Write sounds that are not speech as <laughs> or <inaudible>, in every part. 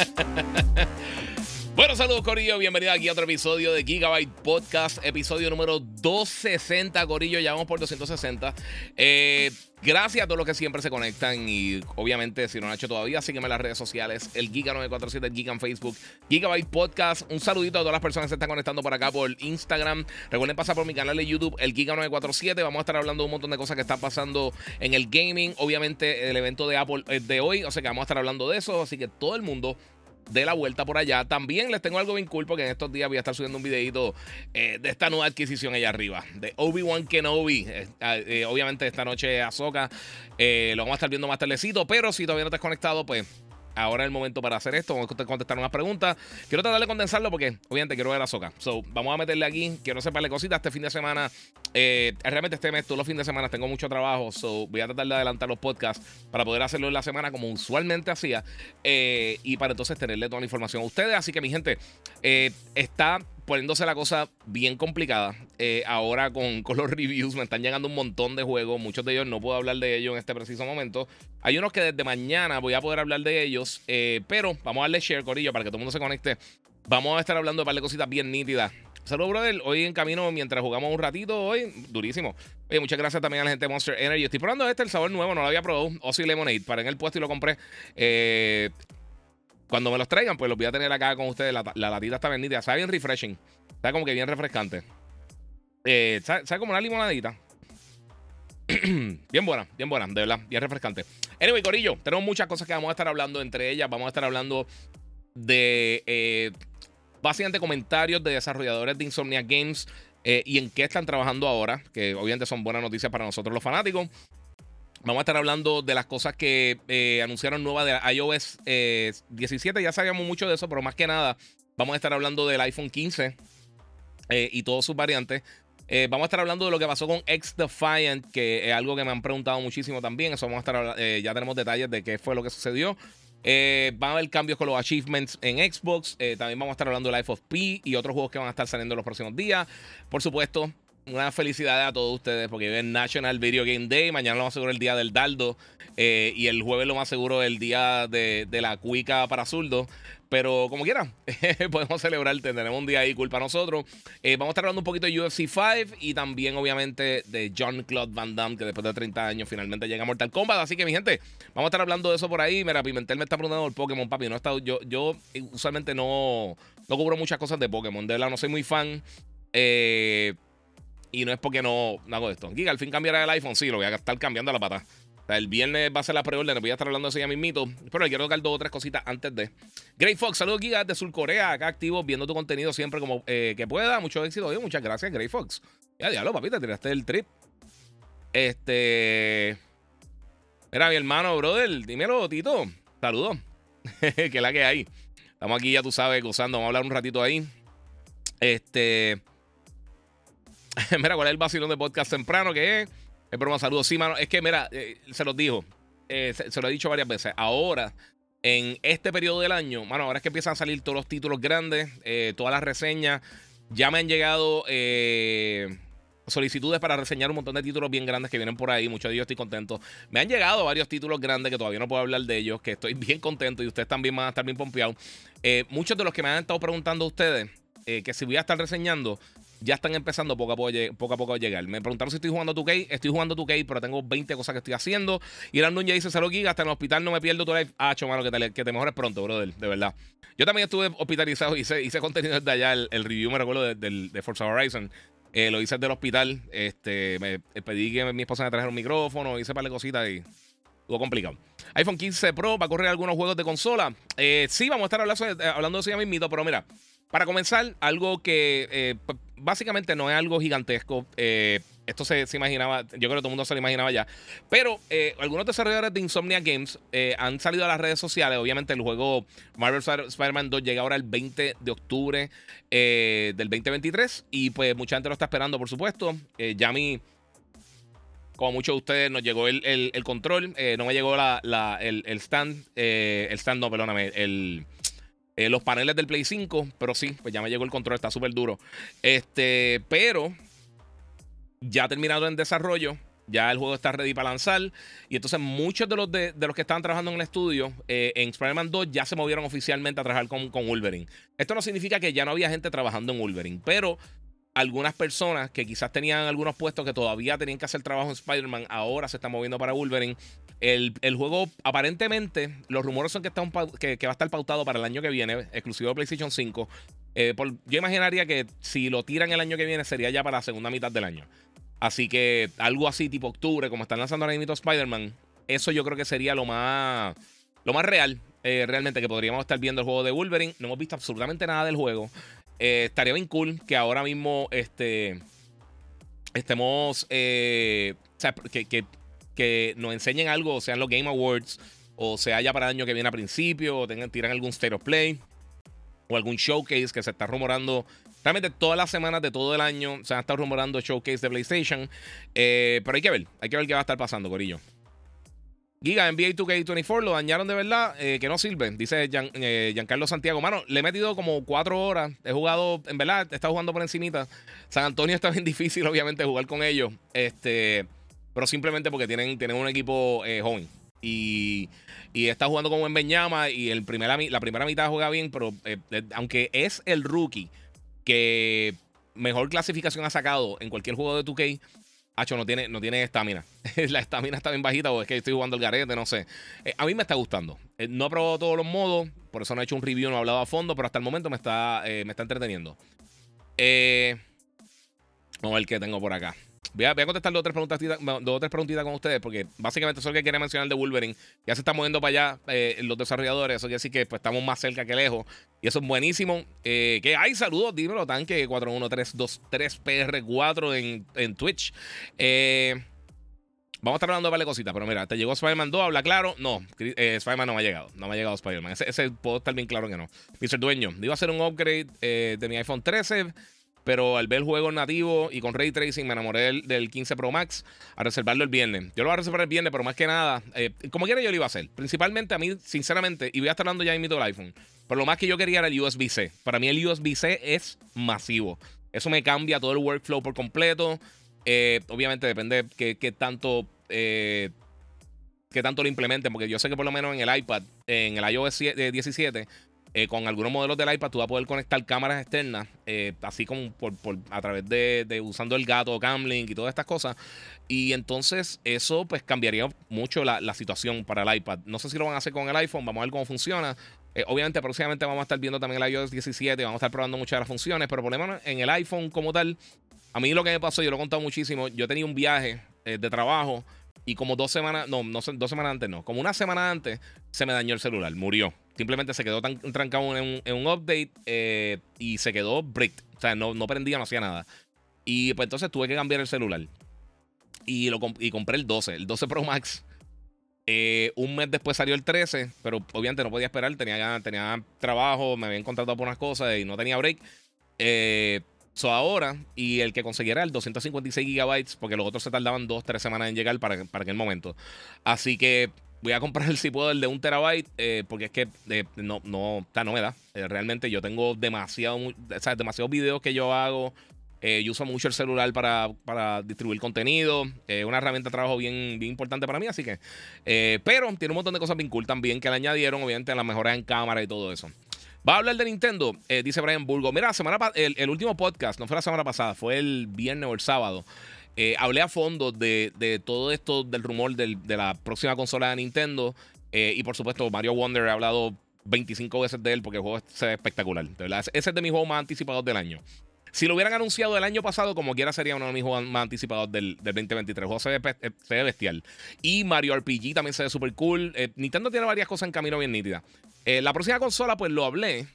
<laughs> Bueno, saludos Corillo, bienvenido aquí a otro episodio de Gigabyte Podcast, episodio número 260, Corillo, ya vamos por 260. Eh, gracias a todos los que siempre se conectan y obviamente si no lo han hecho todavía, sígueme en las redes sociales, el Giga947, el Giga en Facebook, Gigabyte Podcast. Un saludito a todas las personas que se están conectando por acá por Instagram. Recuerden pasar por mi canal de YouTube, el Giga947. Vamos a estar hablando de un montón de cosas que están pasando en el gaming. Obviamente el evento de Apple es de hoy, o sea que vamos a estar hablando de eso, así que todo el mundo de la vuelta por allá. También les tengo algo bien cool porque en estos días voy a estar subiendo un videito eh, de esta nueva adquisición allá arriba, de Obi-Wan Kenobi. Eh, eh, obviamente esta noche Ahsoka lo vamos a estar viendo más tardecito, pero si todavía no te has conectado, pues ahora es el momento para hacer esto. Vamos a contestar unas preguntas. Quiero tratar de condensarlo porque, obviamente, quiero ver a Soca. So, vamos a meterle aquí. Quiero separarle cositas este fin de semana. Eh, realmente este mes, todos los fines de semana, tengo mucho trabajo. So, voy a tratar de adelantar los podcasts para poder hacerlo en la semana como usualmente hacía. Eh, y para entonces tenerle toda la información a ustedes. Así que, mi gente, eh, está poniéndose la cosa bien complicada. Eh, ahora con, con, los <laughs> reviews me están llegando un montón de juegos. Muchos de ellos no puedo hablar de ellos en este preciso momento. Hay unos que desde mañana voy a poder hablar de ellos. Eh, pero vamos a darle share, Corillo, para que todo el mundo se conecte. Vamos a estar hablando de un par de cositas bien nítidas. Saludos, brother. Hoy en camino, mientras jugamos un ratito, hoy, durísimo. Oye, muchas gracias también a la gente de Monster Energy. Estoy probando este, el sabor nuevo, no lo había probado. Ozzy Lemonade. Para en el puesto y lo compré. Eh, cuando me los traigan, pues los voy a tener acá con ustedes. La, latita está bendita. Sabe bien refreshing. Sabe como que bien refrescante. Eh, sabe, como una limonadita. <clears throat> bien buena, bien buena, de verdad, bien refrescante. Anyway, Corillo, tenemos muchas cosas que vamos a estar hablando. Entre ellas, vamos a estar hablando de eh, básicamente comentarios de desarrolladores de Insomnia Games eh, y en qué están trabajando ahora, que obviamente son buenas noticias para nosotros los fanáticos. Vamos a estar hablando de las cosas que eh, anunciaron nuevas de iOS 17. Eh, ya sabíamos mucho de eso, pero más que nada, vamos a estar hablando del iPhone 15 eh, y todas sus variantes. vamos a estar hablando de lo que pasó con X Defiant, que es algo que me han preguntado muchísimo también. Eso vamos a estar, ya tenemos detalles de qué fue lo que sucedió. van a haber cambios con los achievements en Xbox. también vamos a estar hablando del Life of P y otros juegos que van a estar saliendo en los próximos días. Por supuesto, una felicidad a todos ustedes porque es National Video Game Day. Mañana lo más seguro el día del Daldo. Eh, y el jueves lo más seguro el día de, la cuica para zurdo. Pero como quiera, <laughs> podemos celebrar. Tenemos un día ahí cool para nosotros. Eh, vamos a estar hablando un poquito de UFC 5 y también, obviamente, de John Claude Van Damme, que después de 30 años finalmente llega a Mortal Kombat. Así que, mi gente, vamos a estar hablando de eso por ahí. Mira, Pimentel me está preguntando el Pokémon, papi. No estado, yo, yo usualmente no, no cubro muchas cosas de Pokémon. De verdad, no soy muy fan. Eh y no es porque no, hago esto. Giga, al fin cambiará el iPhone. Sí, lo voy a estar cambiando a la pata. O sea, el viernes va a ser la preorden. Voy a estar hablando de eso ya mismito. Pero le quiero tocar dos o tres cositas antes de. Great Fox, saludos Giga de Sur Corea. Acá activo, viendo tu contenido siempre como eh, que pueda. Mucho éxito. muchas gracias, Great Fox. Ya, diablo, papi, te tiraste el trip. Este. Mira, mi hermano, brother. Dímelo, Tito. Saludos. <laughs> que la que hay. Estamos aquí, ya tú sabes, gozando. Vamos a hablar un ratito ahí. Este. <laughs> mira, ¿cuál es el vacilón de podcast temprano? Que es. Es broma, saludos. Sí, mano. Es que, mira, eh, se los dijo. Eh, se, lo he dicho varias veces. Ahora, en este periodo del año, mano, ahora es que empiezan a salir todos los títulos grandes, eh, todas las reseñas. Ya me han llegado solicitudes para reseñar un montón de títulos bien grandes que vienen por ahí. Muchos de ellos estoy contento. Me han llegado varios títulos grandes que todavía no puedo hablar de ellos, que estoy <laughs> bien contento y ustedes también van a estar bien pompeados. muchos de los que me han estado preguntando a ustedes que si voy a estar reseñando, ya están empezando poco a poco, a, llegar. Me preguntaron si estoy jugando 2K. Estoy jugando 2K, pero tengo 20 cosas que estoy haciendo. Y Irán ya dice: Salud, Giga, hasta en el hospital no me pierdo tu life. Ah, mano, que te, mejores pronto, brother. De verdad. Yo también estuve hospitalizado. Hice, hice contenido desde allá. El, review, me recuerdo, de, Forza Horizon. Eh, lo hice desde el hospital. Este, me eh, pedí que mi esposa me trajera un micrófono. Hice un par de cositas y estuvo complicado. iPhone 15 Pro va a correr algunos juegos de consola. Eh, sí, vamos a estar hablando, hablando de eso ya mismito, pero mira. Para comenzar, algo que básicamente no es algo gigantesco. Eh, esto se, imaginaba, yo creo que todo el mundo se lo imaginaba ya. Pero eh, algunos desarrolladores de Insomnia Games eh, han salido a las redes sociales. Obviamente el juego Marvel Spider-Man 2 llega ahora el 20 de octubre del 2023 y pues mucha gente lo está esperando, por supuesto. ya mi como muchos de ustedes, nos llegó el, control. no me llegó el, stand. el stand, no, perdóname. El, los paneles del Play 5. Pero sí, pues ya me llegó el control. Está súper duro. Este, pero ya terminado en desarrollo. Ya el juego está ready para lanzar. Y entonces muchos de los, de, los que estaban trabajando en el estudio eh, en Spider-Man 2 ya se movieron oficialmente a trabajar con, con Wolverine. Esto no significa que ya no había gente trabajando en Wolverine. Pero algunas personas que quizás tenían algunos puestos que todavía tenían que hacer trabajo en Spider-Man, ahora se están moviendo para Wolverine. El, juego, aparentemente, los rumores son que, está que, va a estar pautado para el año que viene, exclusivo de PlayStation 5. Eh, yo imaginaría que si lo tiran el año que viene sería ya para la segunda mitad del año. Así que algo así tipo octubre, como están lanzando ahora mismo Spider-Man, eso yo creo que sería lo más, lo más real, eh, realmente, que podríamos estar viendo el juego de Wolverine. No hemos visto absolutamente nada del juego. Eh, estaría bien cool que ahora mismo este, estemos. Eh, que, nos enseñen algo, sean los Game Awards, o sea ya para el año que viene a principio, o tengan, tiran algún State of Play, o algún showcase que se está rumorando. Realmente todas las semanas de todo el año se han estado rumorando showcase de PlayStation. Eh, pero hay que ver, hay que ver qué va a estar pasando, Corillo. Giga, NBA 2K24 lo dañaron de verdad, eh, que no sirve, dice eh, Giancarlo Santiago. Mano, le he metido como cuatro horas. He jugado, en verdad, he estado jugando por encimita. San Antonio está bien <laughs> difícil, obviamente, jugar con ellos. Este, pero simplemente porque tienen, tienen un equipo eh, joven. Y, y, está jugando como en Beñama. Y el primera, la primera mitad juega bien, pero aunque es el rookie que mejor clasificación ha sacado en cualquier juego de 2K Hacho, no tiene no tiene estamina. <laughs> la estamina está bien bajita o es que estoy jugando el garete, no sé. Eh, a mí me está gustando. Eh, no he probado todos los modos, por eso no he hecho un review, no he hablado a fondo, pero hasta el momento me está, eh, me está entreteniendo. vamos a ver qué tengo por acá. Voy a, contestar dos o, tres preguntitas, dos tres con ustedes, porque básicamente eso es lo que quería mencionar de Wolverine. Ya se está moviendo para allá eh, los desarrolladores. Eso quiere decir que pues, estamos más cerca que lejos. Y eso es buenísimo. Eh, que hay saludos, dímelo, tanque 41323PR4 en, en Twitch. Eh, vamos a estar hablando de varias cositas, pero mira, te llegó Spider-Man 2, habla claro. No, Spider-Man no me ha llegado. No me ha llegado Spider-Man. Ese, puedo estar bien claro que no. Mr. Dueño, iba a hacer un upgrade de mi iPhone 13 pero al ver el juego nativo y con ray tracing me enamoré del, 15 Pro Max a reservarlo el viernes. Yo lo voy a reservar el viernes, pero más que nada, eh, como quiera yo lo iba a hacer. Principalmente a mí, sinceramente, y voy a estar hablando ya en mi el iPhone, pero lo más que yo quería era el USB-C. Para mí el USB-C es masivo. Eso me cambia todo el workflow por completo. Eh, obviamente depende qué, qué tanto... Eh, qué tanto lo implementen, porque yo sé que por lo menos en el iPad, en el iOS 17, eh, con algunos modelos del iPad tú vas a poder conectar cámaras externas, eh, así como por, a través de, usando el gato, Camlink y todas estas cosas. Y entonces eso pues cambiaría mucho la, situación para el iPad. No sé si lo van a hacer con el iPhone, vamos a ver cómo funciona. Eh, obviamente próximamente vamos a estar viendo también el iOS 17, vamos a estar probando muchas de las funciones, pero por lo menos en el iPhone como tal, a mí lo que me pasó, yo lo he contado muchísimo, yo tenía un viaje de trabajo y como dos semanas, no, no dos semanas antes, no, como una semana antes se me dañó el celular, murió. Simplemente se quedó tan trancado en un, update eh, y se quedó bricked. O sea, no, no prendía, no hacía nada. Y pues entonces tuve que cambiar el celular. Y, lo y compré el 12, el 12 Pro Max. Eh, un mes después salió el 13, pero obviamente no podía esperar. Tenía, tenía trabajo, me habían contratado por unas cosas y no tenía break. Eh, ahora, y el que consiguiera el 256 gigabytes, porque los otros se tardaban 2-3 semanas en llegar para, para aquel momento. Así que Voy a comprar, si puedo, el de un terabyte, eh, porque es que eh, no, no, no me da. Eh, realmente yo tengo demasiado, o sea, demasiados videos que yo hago. yo uso mucho el celular para, para distribuir contenido. Es una herramienta de trabajo bien, bien importante para mí, así que. pero tiene un montón de cosas bien cool también que le añadieron, obviamente, las mejoras en cámara y todo eso. Va a hablar de Nintendo, dice Brian Burgo. Mira, semana el, el último podcast, no fue la semana pasada, fue el viernes o el sábado. Eh, hablé a fondo de, todo esto del rumor de la próxima consola de Nintendo. Eh, y por supuesto, Mario Wonder he hablado 25 veces de él porque el juego se ve espectacular. Ese es de mis juegos más anticipados del año. Si lo hubieran anunciado el año pasado, como quiera, sería uno de mis juegos más anticipados del, 2023. El juego se ve, eh, se ve, bestial. Y Mario RPG también se ve súper cool. Nintendo tiene varias cosas en camino bien nítidas. la próxima consola, pues lo hablé.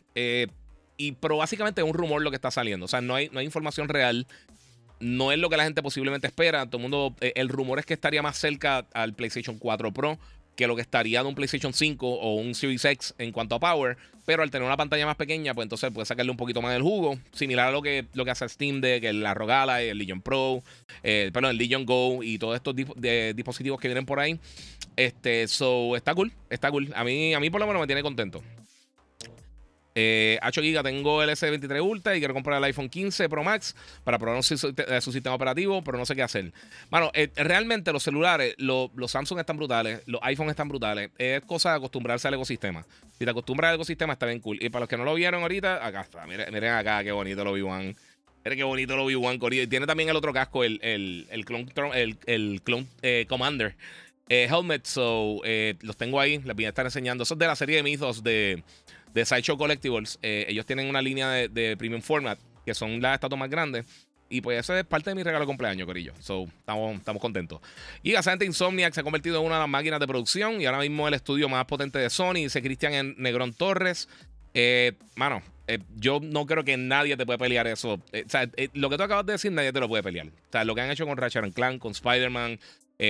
y, pero básicamente es un rumor lo que está saliendo. O sea, no hay, no hay información real no es lo que la gente posiblemente espera. Todo el mundo, eh, el rumor es que estaría más cerca al PlayStation 4 Pro que lo que estaría de un PlayStation 5 o un Series X en cuanto a power. Pero al tener una pantalla más pequeña, pues entonces puede sacarle un poquito más del jugo. Similar a lo que, lo que hace Steam Deck, el Rogala, el Legion Pro, eh, perdón, el Legion Go y todos estos dispositivos que vienen por ahí. Este, so, está cool, está cool. A mí, a mí por lo menos me tiene contento. Eh, 8 GB tengo el S23 Ultra y quiero comprar el iPhone 15 Pro Max para probar su, sistema operativo, pero no sé qué hacer. Bueno, eh, realmente los celulares, los Samsung están brutales, los iPhones están brutales. Es cosa de acostumbrarse al ecosistema. Si te acostumbras al ecosistema, está bien cool. Y para los que no lo vieron ahorita, acá está. Miren, acá, qué bonito lo vi One. Miren qué bonito lo vi One Y tiene también el otro casco, el, el, el Clone, el, el clone, eh, Commander. Eh, helmet, so los tengo ahí, les voy a estar enseñando. Eso es de la serie de Mythos de de Sideshow Collectibles. Eh, ellos tienen una línea de, premium format que son las estatuas más grandes. Y pues eso es parte de mi regalo de cumpleaños, Corillo. So, estamos, estamos contentos. Y básicamente Insomniac se ha convertido en una de las máquinas de producción y ahora mismo el estudio más potente de Sony. Dice Cristian Negrón Torres. Eh, mano, eh, yo no creo que nadie te puede pelear eso. o sea, lo que tú acabas de decir, nadie te lo puede pelear. O sea, lo que han hecho con Ratchet Clank, con Spider-Man,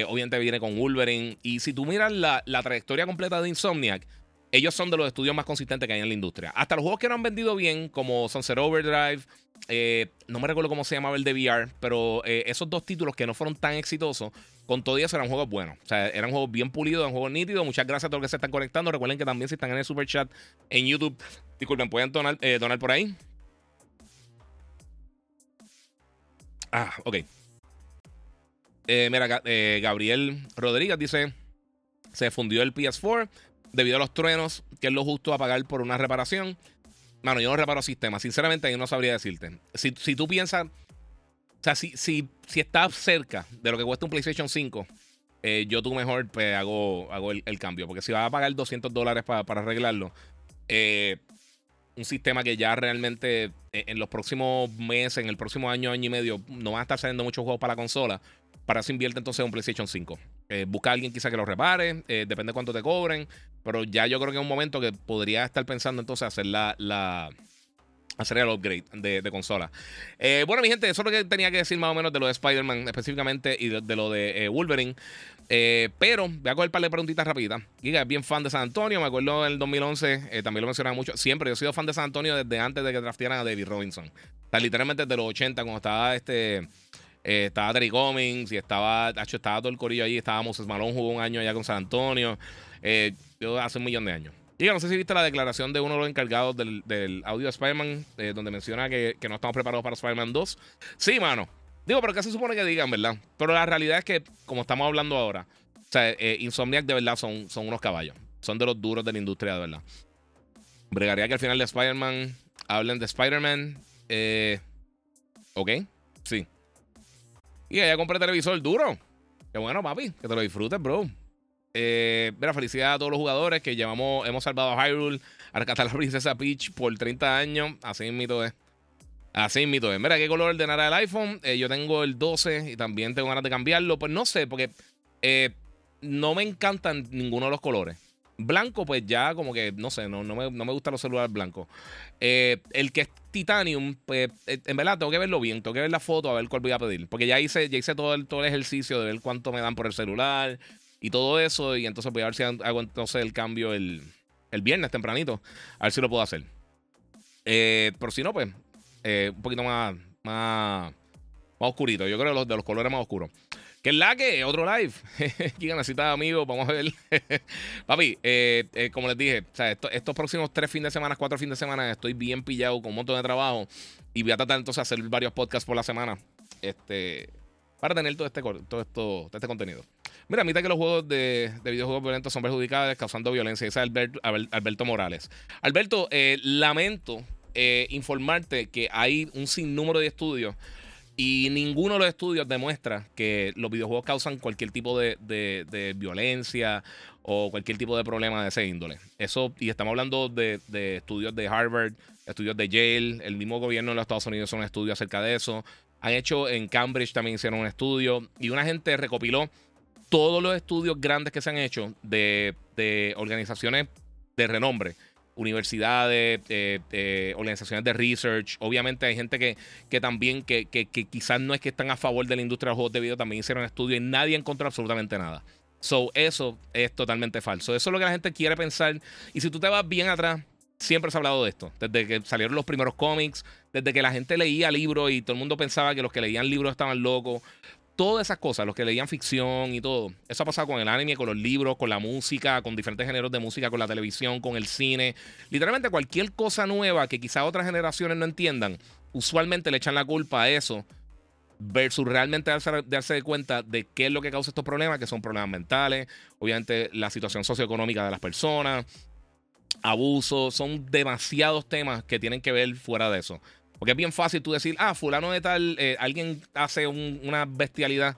obviamente viene con Wolverine. Y si tú miras la, la trayectoria completa de Insomniac, ellos son de los estudios más consistentes que hay en la industria. Hasta los juegos que no han vendido bien, como Sunset Overdrive, eh, no me recuerdo cómo se llamaba el de VR, pero eh, esos dos títulos que no fueron tan exitosos, con todo eso eran juegos buenos. O sea, eran juegos bien pulidos, eran juegos nítidos. Muchas gracias a todos los que se están conectando. Recuerden que también si están en el super chat en YouTube, disculpen, pueden donar, eh, donar por ahí. Ah, ok. mira, Gabriel Rodríguez dice: Se fundió el PS4 debido a los truenos, que es lo justo a pagar por una reparación. Mano, yo no reparo sistemas. Sinceramente, yo no sabría decirte. Si, tú piensas. O sea, si, si, si estás cerca de lo que cuesta un PlayStation 5, eh, yo tú mejor pues, hago, hago el, cambio. Porque si vas a pagar 200 dólares para arreglarlo, eh, un sistema que ya realmente eh, en los próximos meses, en el próximo año, año y medio, no van a estar saliendo muchos juegos para la consola. Para eso invierte entonces un PlayStation 5. busca a alguien quizá que lo repare, depende de cuánto te cobren. Pero ya yo creo que es un momento que podría estar pensando entonces hacer la, la hacer el upgrade de, consola. Eh, bueno, mi gente, eso es lo que tenía que decir más o menos de lo de Spider-Man específicamente y de, lo de eh, Wolverine. Eh, pero voy a coger un par de preguntitas rápidas. Giga es bien fan de San Antonio. Me acuerdo en el 2011, también lo mencionaba mucho. Siempre yo he sido fan de San Antonio desde antes de que draftearan a David Robinson. O sea, literalmente desde los 80, cuando estaba este. Estaba Terry Cummings y estaba, hecho, estaba todo el corillo allí. Estaba Moses Malone, jugó un año allá con San Antonio. Eh, yo hace un millón de años. Y no sé si viste la declaración de uno de los encargados del, audio de Spider-Man, eh, donde menciona que, no estamos preparados para Spider-Man 2. Sí, mano. Digo, pero ¿qué se supone que digan, verdad? Pero la realidad es que, como estamos hablando ahora, o sea, eh, Insomniac de verdad son, son unos caballos. Son de los duros de la industria, de verdad. Bregaría que al final de Spider-Man hablen de Spider-Man. Eh, ok, sí. Y ya compré televisor duro. Qué bueno, papi. Que te lo disfrutes, bro. Eh, mira, felicidad a todos los jugadores que llevamos, hemos salvado a Hyrule, a rescatar a la princesa Peach por 30 años. Así mito es. Así mito es. Mira, ¿qué color ordenará el iPhone? Eh, yo tengo el 12 y también tengo ganas de cambiarlo. Pues no sé, porque eh, no me encantan ninguno de los colores. Blanco, pues ya como que, no sé, no, no, me, no me gustan los celulares blancos. Eh, el que es titanium, pues en verdad tengo que verlo bien, tengo que ver la foto a ver cuál voy a pedir. Porque ya hice, ya hice todo el, todo el ejercicio de ver cuánto me dan por el celular, y todo eso. Y entonces voy a ver si hago entonces el cambio el, viernes tempranito. A ver si lo puedo hacer. Eh, pero si no, pues eh, un poquito más, más, más oscurito. Yo creo que los de los colores más oscuros. Que es la que, otro live. <laughs> Giga necesita amigos, vamos a ver. <laughs> Papi, eh, como les dije, estos próximos tres fines de semana, cuatro fines de semana, estoy bien pillado con un montón de trabajo. Y voy a tratar entonces de hacer varios podcasts por la semana. Este, para tener todo este, todo esto, todo este contenido. Mira, mitad que los juegos de, videojuegos violentos son perjudicados causando violencia. Ese es Alberto, Morales. Alberto, eh, lamento eh, informarte que hay un sinnúmero de estudios y ninguno de los estudios demuestra que los videojuegos causan cualquier tipo de, violencia o cualquier tipo de problema de ese índole. Eso, y estamos hablando de, estudios de Harvard, estudios de Yale, el mismo gobierno de los Estados Unidos hizo un estudio acerca de eso. Han hecho en Cambridge también hicieron un estudio y una gente recopiló todos los estudios grandes que se han hecho de, organizaciones de renombre universidades, organizaciones de research. Obviamente hay gente que, que también, que, que, quizás no es que están a favor de la industria de los juegos de video, también hicieron estudios y nadie encontró absolutamente nada. So, eso es totalmente falso. Eso es lo que la gente quiere pensar. Y si tú te vas bien atrás, siempre se ha hablado de esto. Desde que salieron los primeros cómics, desde que la gente leía libros y todo el mundo pensaba que los que leían libros estaban locos. Todas esas cosas, los que leían ficción y todo. Eso ha pasado con el anime, con los libros, con la música, con diferentes géneros de música, con la televisión, con el cine. Literalmente cualquier cosa nueva que quizá otras generaciones no entiendan, usualmente le echan la culpa a eso versus realmente darse, darse, cuenta de qué es lo que causa estos problemas, que son problemas mentales, obviamente la situación socioeconómica de las personas, abuso, son demasiados temas que tienen que ver fuera de eso. Porque es bien fácil tú decir, ah, fulano de tal, eh, alguien hace una bestialidad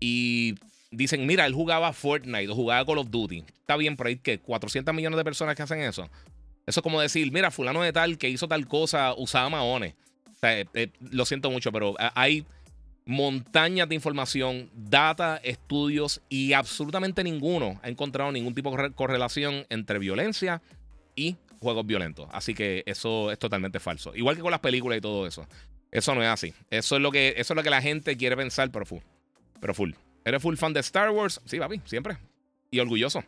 y dicen, mira, él jugaba Fortnite o jugaba Call of Duty. Está bien, pero hay que 400 millones de personas que hacen eso. Eso es como decir, mira, fulano de tal que hizo tal cosa usaba maones. Eh, eh, lo siento mucho, pero hay montañas de información, data, estudios y absolutamente ninguno ha encontrado ningún tipo de correlación entre violencia y juegos violentos. Así que eso es totalmente falso. Igual que con las películas y todo eso. Eso no es así. Eso es lo que, eso es lo que la gente quiere pensar, pero full. Pero full. ¿Eres full fan de Star Wars? Sí, papi, siempre. Y orgulloso.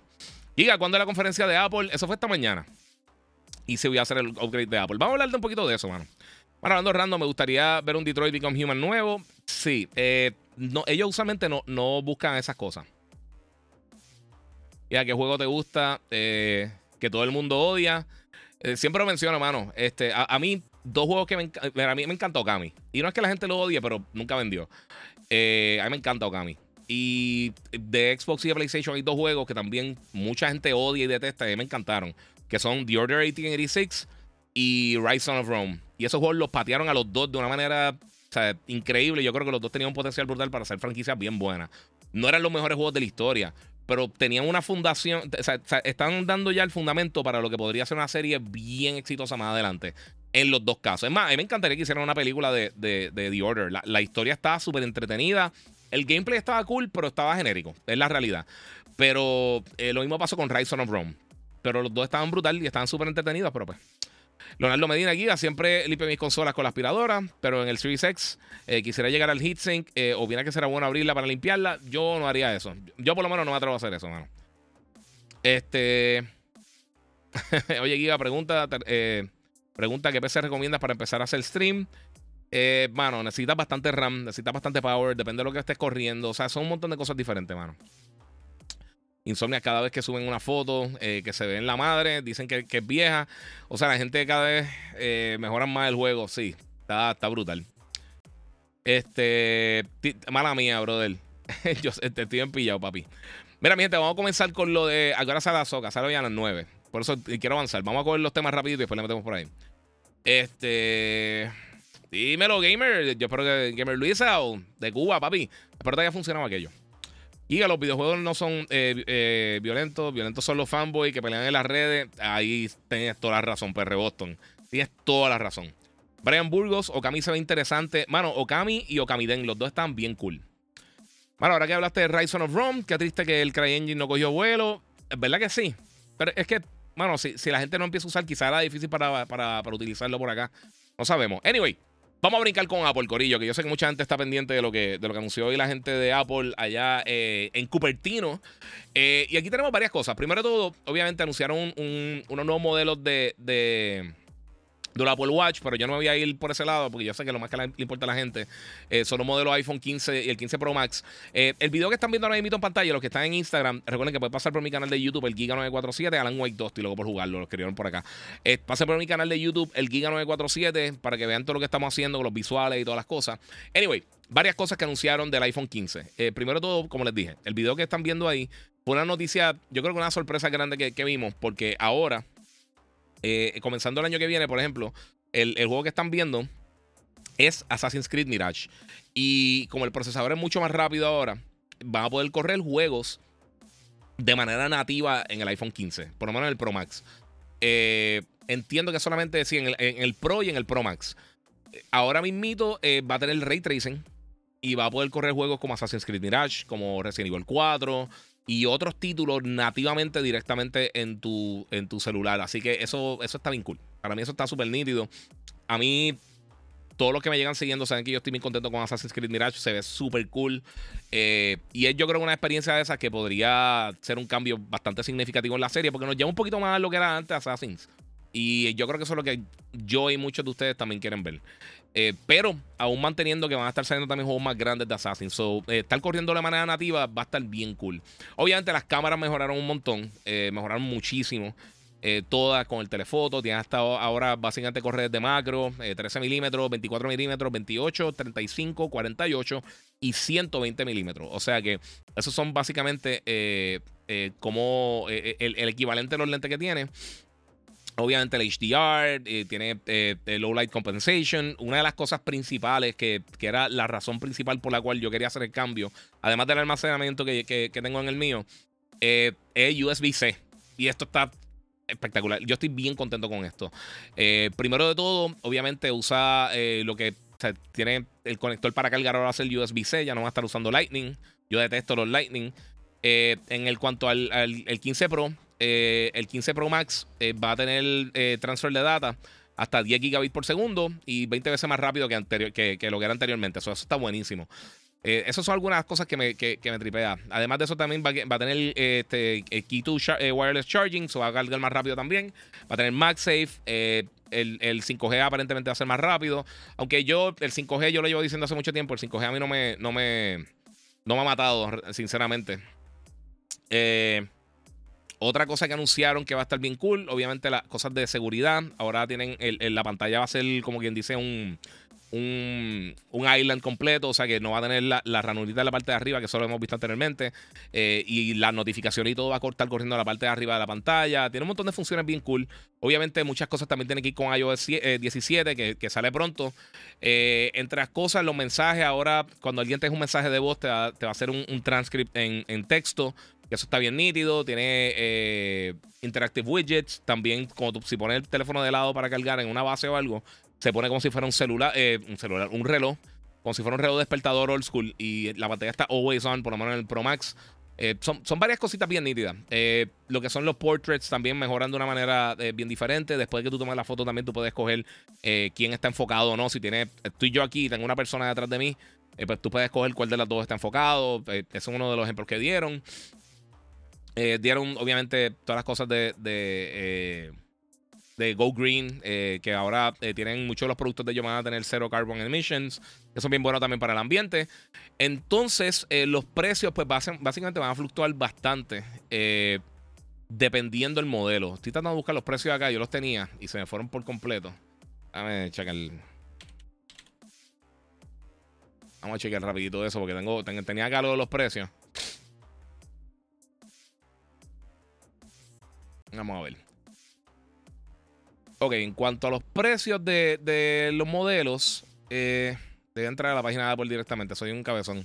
Diga, ¿cuándo es la conferencia de Apple? Eso fue esta mañana. Y se voy a hacer el upgrade de Apple. Vamos a hablar de un poquito de eso, mano. Bueno, hablando random, me gustaría ver un Detroit Become Human nuevo. Sí, eh, no, ellos usualmente no, no buscan esas cosas. Ya, ¿qué juego te gusta? Eh, que todo el mundo odia. Eh, siempre lo menciono, hermano. Este, a, mí, dos juegos que me. A mí me encanta Okami. Y no es que la gente lo odie, pero nunca vendió. Eh, a mí me encanta Okami. Y de Xbox y de PlayStation hay dos juegos que también mucha gente odia y detesta y me encantaron. Que son The Order 1886 y Rise of Rome. Y esos juegos los patearon a los dos de una manera increíble. Yo creo que los dos tenían un potencial brutal para ser franquicias bien buenas. No eran los mejores juegos de la historia, pero tenían una fundación, o sea, están dando ya el fundamento para lo que podría ser una serie bien exitosa más adelante. En los dos casos. Es más, a mí me encantaría que hicieran una película de, The Order. La, historia estaba súper entretenida. El gameplay estaba cool, pero estaba genérico. Es la realidad. Pero eh, lo mismo pasó con Rise of Rome. Pero los dos estaban brutal y estaban súper entretenidos, pero pues Leonardo Medina Guía siempre limpia mis consolas con la aspiradora, pero en el Series X eh, quisiera llegar al heatsink eh, o viene que será bueno abrirla para limpiarla. Yo no haría eso. Yo por lo menos no me atrevo a hacer eso, mano. Este. <laughs> Oye, Giga, pregunta, eh, pregunta qué PC recomiendas para empezar a hacer stream. Eh, mano, necesitas bastante RAM, necesitas bastante power, depende de lo que estés corriendo. O sea, son un montón de cosas diferentes, mano. Insomnia cada vez que suben una foto eh, que se ve en la madre, dicen que, es vieja. O sea, la gente cada vez eh, mejoran más el juego. Sí, está, brutal. Este, mala mía, brother. <laughs> Yo estoy bien pillado, papi. Mira, mi gente, vamos a comenzar con lo de. Ahora sale la soca, sale ya a las 9. Por eso quiero avanzar. Vamos a coger los temas rápido y después le metemos por ahí. Este. Dímelo, gamer. Yo espero que Gamer Luisa o de Cuba, papi. Espero que haya funcionado aquello. Y los videojuegos no son eh, eh, violentos, violentos son los fanboys que pelean en las redes. Ahí tienes toda la razón, PR Boston. Tienes toda la razón. Brian Burgos, Okami se ve interesante. Mano, Okami y Okamiden, los dos están bien cool. Mano, ahora que hablaste de Rise of Rome, qué triste que el CryEngine no cogió vuelo. Es verdad que sí. Pero es que, mano, si, si la gente no empieza a usar, quizá era difícil para, para, para utilizarlo por acá. No sabemos. Anyway, Vamos a brincar con Apple, Corillo, que yo sé que mucha gente está pendiente de lo que, de lo que anunció hoy la gente de Apple allá eh, en Cupertino. Eh, y aquí tenemos varias cosas. Primero de todo, obviamente anunciaron unos nuevos modelos de del Apple Watch, pero yo no me voy a ir por ese lado porque yo sé que lo más que le importa a la gente eh, son los modelos iPhone 15 y el 15 Pro Max. Eh, el video que están viendo ahora mismo en pantalla, los que están en Instagram, recuerden que pueden pasar por mi canal de YouTube, el Giga947, Alan White 2, y luego por jugarlo, los escribieron por acá. Eh, pasen por mi canal de YouTube, el Giga947, para que vean todo lo que estamos haciendo con los visuales y todas las cosas. Anyway, varias cosas que anunciaron del iPhone 15. primero todo, como les dije, el video que están viendo ahí fue una noticia, yo creo que una sorpresa grande que vimos, porque ahora eh, comenzando el año que viene, por ejemplo, el, juego que están viendo es Assassin's Creed Mirage. Y como el procesador es mucho más rápido ahora, van a poder correr juegos de manera nativa en el iPhone 15, por lo menos en el Pro Max. Eh, entiendo que solamente sí, en el, Pro y en el Pro Max. Ahora mismito eh, va a tener el ray tracing y va a poder correr juegos como Assassin's Creed Mirage, como Resident Evil 4, y otros títulos nativamente directamente en tu, en tu celular. Así que eso, eso está bien cool. Para mí eso está súper nítido. A mí, todos los que me llegan siguiendo saben que yo estoy muy contento con Assassin's Creed Mirage. Se ve súper cool. Eh, y es yo creo una experiencia de esas que podría ser un cambio bastante significativo en la serie. Porque nos lleva un poquito más a lo que era antes Assassin's. Y yo creo que eso es lo que yo y muchos de ustedes también quieren ver. Eh, pero aún manteniendo que van a estar saliendo también juegos más grandes de Assassin. So, eh, estar corriendo de manera nativa va a estar bien cool. Obviamente las cámaras mejoraron un montón. Eh, mejoraron muchísimo. todas con el telefoto. Tienen hasta ahora básicamente correr de macro. 13 milímetros, 24 milímetros, 28, 35, 48 y 120 milímetros. O sea que esos son básicamente como el, el equivalente de los lentes que tiene. Obviamente el HDR, eh, tiene eh, low light compensation. Una de las cosas principales que, era la razón principal por la cual yo quería hacer el cambio, además del almacenamiento que, tengo en el mío, eh, es USB-C. Y esto está espectacular. Yo estoy bien contento con esto. primero de todo, obviamente usa lo que tiene el conector para cargar ahora el USB-C, ya no va a estar usando Lightning. Yo detesto los Lightning. en el cuanto al, al el 15 Pro, eh, el 15 Pro Max eh, va a tener eh, transfer de data hasta 10 gigabits por segundo y 20 veces más rápido que, anterior, que, lo que era anteriormente. Eso, está buenísimo. esas son algunas cosas que me, que, me tripea. Además de eso, también va, a tener este, Key 2 Wireless Charging, eso va a cargar más rápido también. Va a tener MagSafe. el, el, 5G aparentemente va a ser más rápido. Aunque yo, el 5G, yo lo llevo diciendo hace mucho tiempo. El 5G a mí no me, no me, no me ha matado, sinceramente. Eh. Otra cosa que anunciaron que va a estar bien cool, obviamente las cosas de seguridad. Ahora tienen, el, la pantalla va a ser como quien dice un, un, island completo, o sea que no va a tener la, la, ranurita en la parte de arriba, que solo hemos visto anteriormente, eh, y la notificación y todo va a cortar corriendo a la parte de arriba de la pantalla. Tiene un montón de funciones bien cool. Obviamente muchas cosas también tienen que ir con iOS 17, eh, que, sale pronto. Eh, entre las cosas, los mensajes, ahora cuando alguien te deja un mensaje de voz, te va, a hacer un, transcript en texto que eso está bien nítido. Tiene eh, interactive widgets. También, como tú, si pones el teléfono de lado para cargar en una base o algo, se pone como si fuera un celular, eh, un celular, un reloj. Como si fuera un reloj despertador old school. Y la pantalla está always on, por lo menos en el Pro Max. Eh, son, son, varias cositas bien nítidas. lo que son los portraits también mejoran de una manera bien diferente. Después de que tú tomes la foto, también tú puedes escoger quién está enfocado o no. Si tiene, estoy yo aquí y tengo una persona detrás de mí, pues tú puedes escoger cuál de las dos está enfocado. ese es uno de los ejemplos que dieron. Eh, dieron, obviamente, todas las cosas de, de, eh, Go Green, eh, que ahora tienen muchos de los productos de ellos van a tener cero carbon emissions, que son bien buenos también para el ambiente. Entonces, los precios, pues básicamente van a fluctuar bastante. dependiendo del modelo. Estoy tratando de buscar los precios acá. Yo los tenía y se me fueron por completo. Dame checar. Vamos a chequear rapidito eso porque tengo, tenía acá los precios. Vamos a ver. Ok, en cuanto a los precios de, los modelos, eh, entrar a la página de Apple directamente. Soy un cabezón.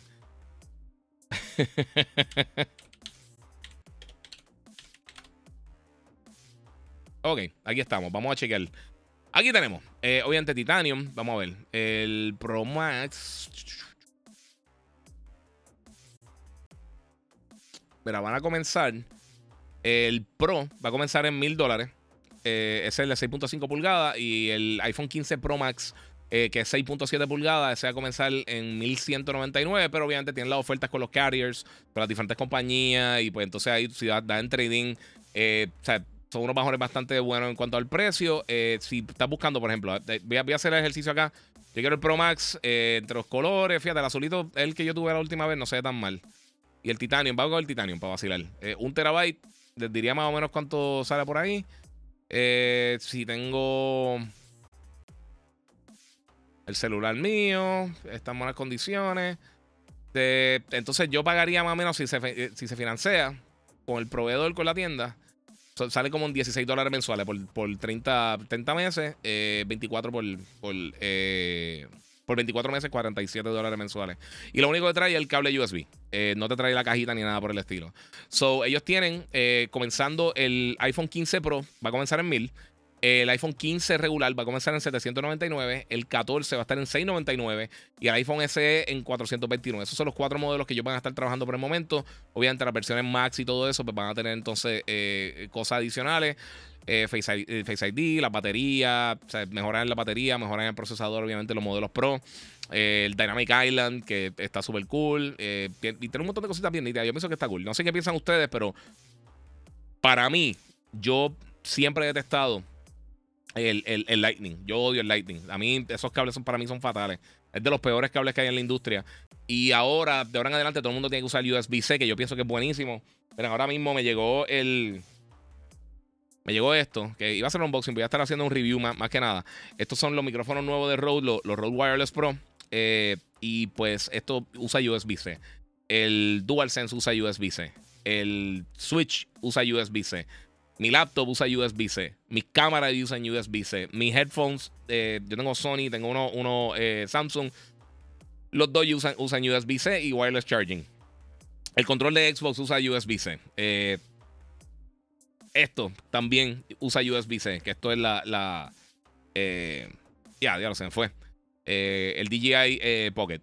<laughs> ok, aquí estamos. Vamos a chequear. Aquí tenemos, eh, obviamente, Titanium. Vamos a ver. El Pro Max. Mira, van a comenzar. El Pro va a comenzar en mil dólares. Eh, es el de 6.5 pulgadas. Y el iPhone 15 Pro Max, eh, que es 6.7 pulgadas, ese va a comenzar en 1199. Pero obviamente tienen las ofertas con los carriers, con las diferentes compañías. Y pues entonces ahí si da, en trading. Eh, son unos mejores bastante buenos en cuanto al precio. si estás buscando, por ejemplo, voy a, hacer el ejercicio acá. Yo quiero el Pro Max entre los colores. Fíjate, el azulito, el que yo tuve la última vez, no se ve tan mal. Y el Titanium, vamos con el Titanium para vacilar. un terabyte les diría más o menos cuánto sale por ahí. Eh, si tengo el celular mío, está en buenas condiciones. entonces yo pagaría más o menos si se, eh, si se financia con el proveedor, con la tienda. Sale como en 16 dólares mensuales por, por 30, 30 meses, 24 eh, por, por por 24 meses, 47 dólares mensuales. Y lo único que trae es el cable USB. Eh, no te trae la cajita ni nada por el estilo. So, ellos tienen, eh, comenzando el iPhone 15 Pro, va a comenzar en 1000. El iPhone 15 regular va a comenzar en 799, el 14 va a estar en 699 y el iPhone SE en 429. Esos son los cuatro modelos que ellos van a estar trabajando por el momento. Obviamente las versiones Max y todo eso pues van a tener entonces eh, cosas adicionales. Eh, Face, ID, eh, Face, ID, la batería, o sea, mejorar la batería, mejorar el procesador, obviamente los modelos Pro. el Dynamic Island, que está súper cool. y tiene un montón de cositas bien. Yo pienso que está cool. No sé qué piensan ustedes, pero para mí, yo siempre he detestado el, Lightning. Yo odio el Lightning. A mí esos cables son, para mí son fatales. Es de los peores cables que hay en la industria. Y ahora, de ahora en adelante, todo el mundo tiene que usar USB-C, que yo pienso que es buenísimo. Pero ahora mismo me llegó el... Me llegó esto, que iba a ser un unboxing, voy a estar haciendo un review más, más que nada. Estos son los micrófonos nuevos de Rode, los, Rode Wireless Pro. Eh, y pues esto usa USB-C. El DualSense usa USB-C. El Switch usa USB-C. Mi laptop usa USB-C. Mis cámaras usan USB-C. Mis headphones, eh, yo tengo Sony, tengo uno, uno eh, Samsung. Los dos usan, usan USB-C y wireless charging. El control de Xbox usa USB-C. Eh, esto también usa USB-C, que esto es la... ya, ya lo se me fue. el DJI Pocket.